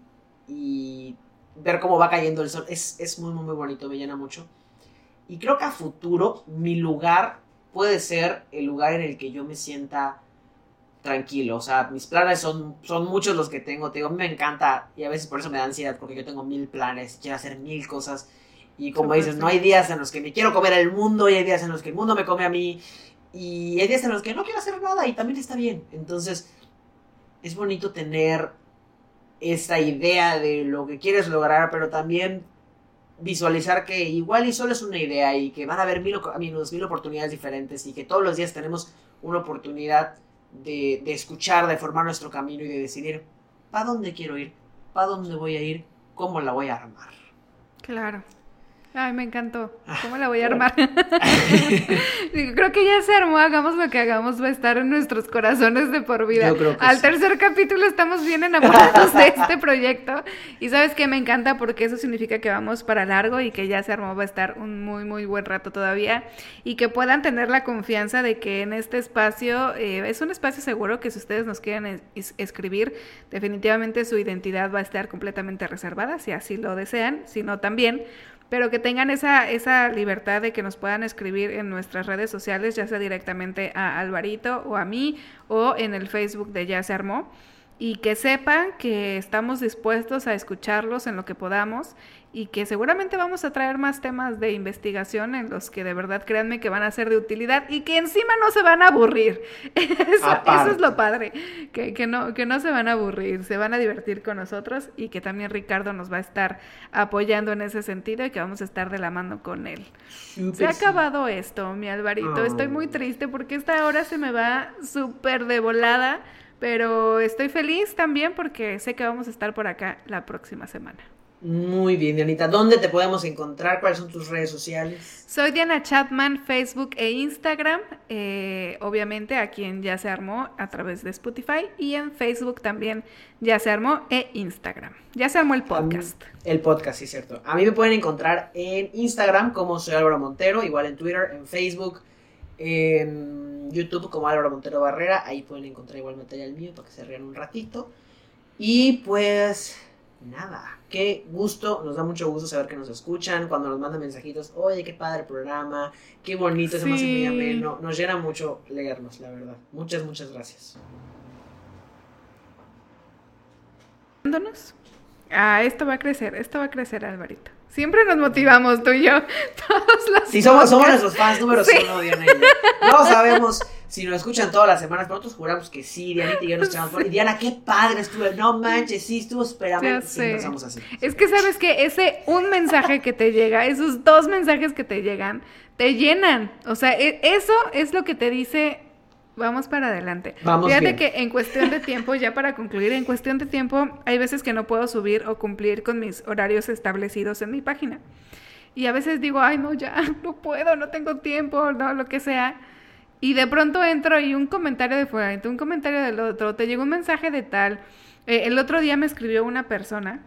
ver cómo va cayendo el sol. Es, es muy, muy, muy bonito, me llena mucho. Y creo que a futuro mi lugar puede ser el lugar en el que yo me sienta tranquilo. O sea, mis planes son, son muchos los que tengo. Te digo, me encanta y a veces por eso me da ansiedad porque yo tengo mil planes, quiero hacer mil cosas. Y como dices, no hay días en los que me quiero comer el mundo y hay días en los que el mundo me come a mí. Y hay días en los que no quiero hacer nada y también está bien. Entonces, es bonito tener esta idea de lo que quieres lograr, pero también visualizar que igual y solo es una idea y que van a haber mil, mil oportunidades diferentes y que todos los días tenemos una oportunidad de, de escuchar, de formar nuestro camino y de decidir para dónde quiero ir, para dónde voy a ir, cómo la voy a armar. Claro. Ay, me encantó. ¿Cómo la voy a qué armar? Creo que ya se armó, hagamos lo que hagamos, va a estar en nuestros corazones de por vida. Yo creo que Al sí. tercer capítulo estamos bien enamorados de este proyecto. Y sabes que me encanta porque eso significa que vamos para largo y que ya se armó, va a estar un muy, muy buen rato todavía. Y que puedan tener la confianza de que en este espacio eh, es un espacio seguro que si ustedes nos quieren es- es- escribir, definitivamente su identidad va a estar completamente reservada, si así lo desean, si no también pero que tengan esa, esa libertad de que nos puedan escribir en nuestras redes sociales, ya sea directamente a Alvarito o a mí o en el Facebook de Ya se armó, y que sepan que estamos dispuestos a escucharlos en lo que podamos y que seguramente vamos a traer más temas de investigación en los que de verdad créanme que van a ser de utilidad y que encima no se van a aburrir. Eso, eso es lo padre, que, que, no, que no se van a aburrir, se van a divertir con nosotros y que también Ricardo nos va a estar apoyando en ese sentido y que vamos a estar de la mano con él. Se ha acabado esto, mi Alvarito. Estoy muy Oh. triste porque esta hora se me va súper de volada, pero estoy feliz también porque sé que vamos a estar por acá la próxima semana. Muy bien, Dianita. ¿Dónde te podemos encontrar? ¿Cuáles son tus redes sociales? Soy Diana Chatman, Facebook e Instagram, eh, obviamente a quien ya se armó a través de Spotify y en Facebook también ya se armó e Instagram. Ya se armó el podcast. El podcast, sí, cierto. A mí me pueden encontrar en Instagram como soy Álvaro Montero, igual en Twitter, en Facebook, en YouTube como Álvaro Montero Barrera. Ahí pueden encontrar igual material mío para que se rían un ratito. Y pues nada, qué gusto, nos da mucho gusto saber que nos escuchan, cuando nos mandan mensajitos, oye, qué padre el programa, qué bonito, se me Sí. ameno. Nos llena mucho leernos, la verdad. Muchas, muchas gracias. Ah, esto va a crecer, esto va a crecer, Alvarito. Siempre nos motivamos tú y yo, todos los Sí, somos, somos nuestros fans número Sí. uno, Diana y yo. No sabemos si nos escuchan todas las semanas, pero nosotros juramos que sí, Dianita y yo nos echamos por Y Diana, qué padre estuvo. No manches, sí, estuvo esperando. Sí, somos así. Es que sabes que ese un mensaje que te llega, esos dos mensajes que te llegan, te llenan. O sea, e- eso es lo que te dice, vamos para adelante. Vamos Fíjate bien. que en cuestión de tiempo, ya para concluir, en cuestión de tiempo, hay veces que no puedo subir o cumplir con mis horarios establecidos en mi página. Y a veces digo, ay, no, ya, no puedo, no tengo tiempo, no, lo que sea. Y de pronto entro y un comentario de fuera, un comentario del otro, te llegó un mensaje de tal. Eh, el otro día me escribió una persona,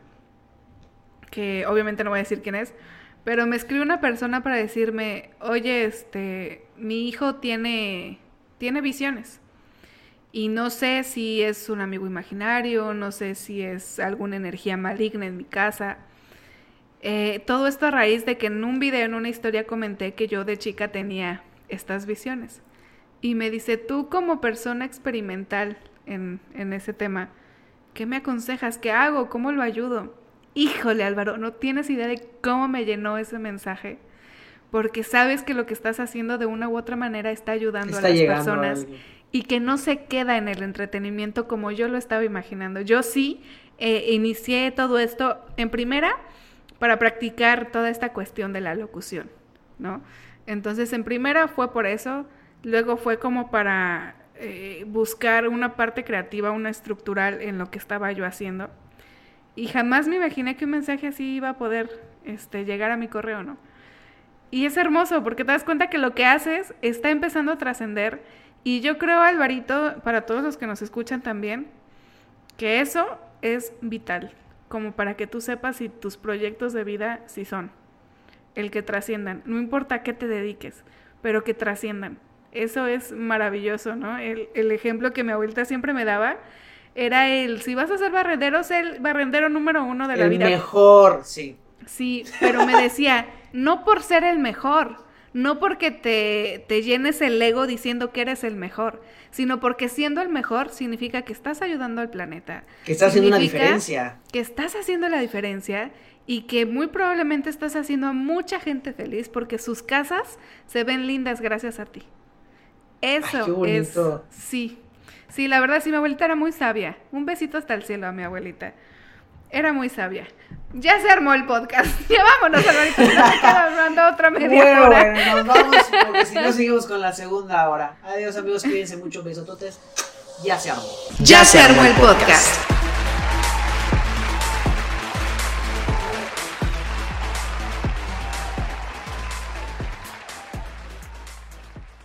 que obviamente no voy a decir quién es, pero me escribió una persona para decirme, oye, este, mi hijo tiene, tiene visiones. Y no sé si es un amigo imaginario, no sé si es alguna energía maligna en mi casa. Eh, todo esto a raíz de que en un video, en una historia, comenté que yo de chica tenía estas visiones. Y me dice, tú como persona experimental en, en ese tema, ¿qué me aconsejas? ¿Qué hago? ¿Cómo lo ayudo? Híjole, Álvaro, no tienes idea de cómo me llenó ese mensaje. Porque sabes que lo que estás haciendo de una u otra manera está ayudando Está a las personas y que no se queda en el entretenimiento como yo lo estaba imaginando. Yo sí eh, inicié todo esto en primera para practicar toda esta cuestión de la locución, ¿no? Entonces, en primera fue por eso, luego fue como para eh, buscar una parte creativa, una estructural en lo que estaba yo haciendo. Y jamás me imaginé que un mensaje así iba a poder este, llegar a mi correo, ¿no? Y es hermoso porque te das cuenta que lo que haces está empezando a trascender. Y yo creo, Alvarito, para todos los que nos escuchan también, que eso es vital, como para que tú sepas si tus proyectos de vida sí son el que trasciendan. No importa a qué te dediques, pero que trasciendan. Eso es maravilloso, ¿no? El, el ejemplo que mi abuelita siempre me daba era el, si vas a ser barrendero, sé el barrendero número uno de la el vida. mejor, sí. Sí, pero me decía, no por ser el mejor, no porque te, te llenes el ego diciendo que eres el mejor, sino porque siendo el mejor significa que estás ayudando al planeta. Que está haciendo una diferencia. Que estás haciendo la diferencia y que muy probablemente estás haciendo a mucha gente feliz porque sus casas se ven lindas gracias a ti. Eso qué es. bonito. Sí. Sí, la verdad, sí, mi abuelita era muy sabia. Un besito hasta el cielo a mi abuelita. Era muy sabia. Ya se armó el podcast. Ya vámonos, Alvarito. Hablando otra media Bueno, hora. bueno, nos vamos porque si no seguimos con la segunda hora. Adiós amigos, cuídense mucho, besototes. Ya se armó. Ya se armó el podcast.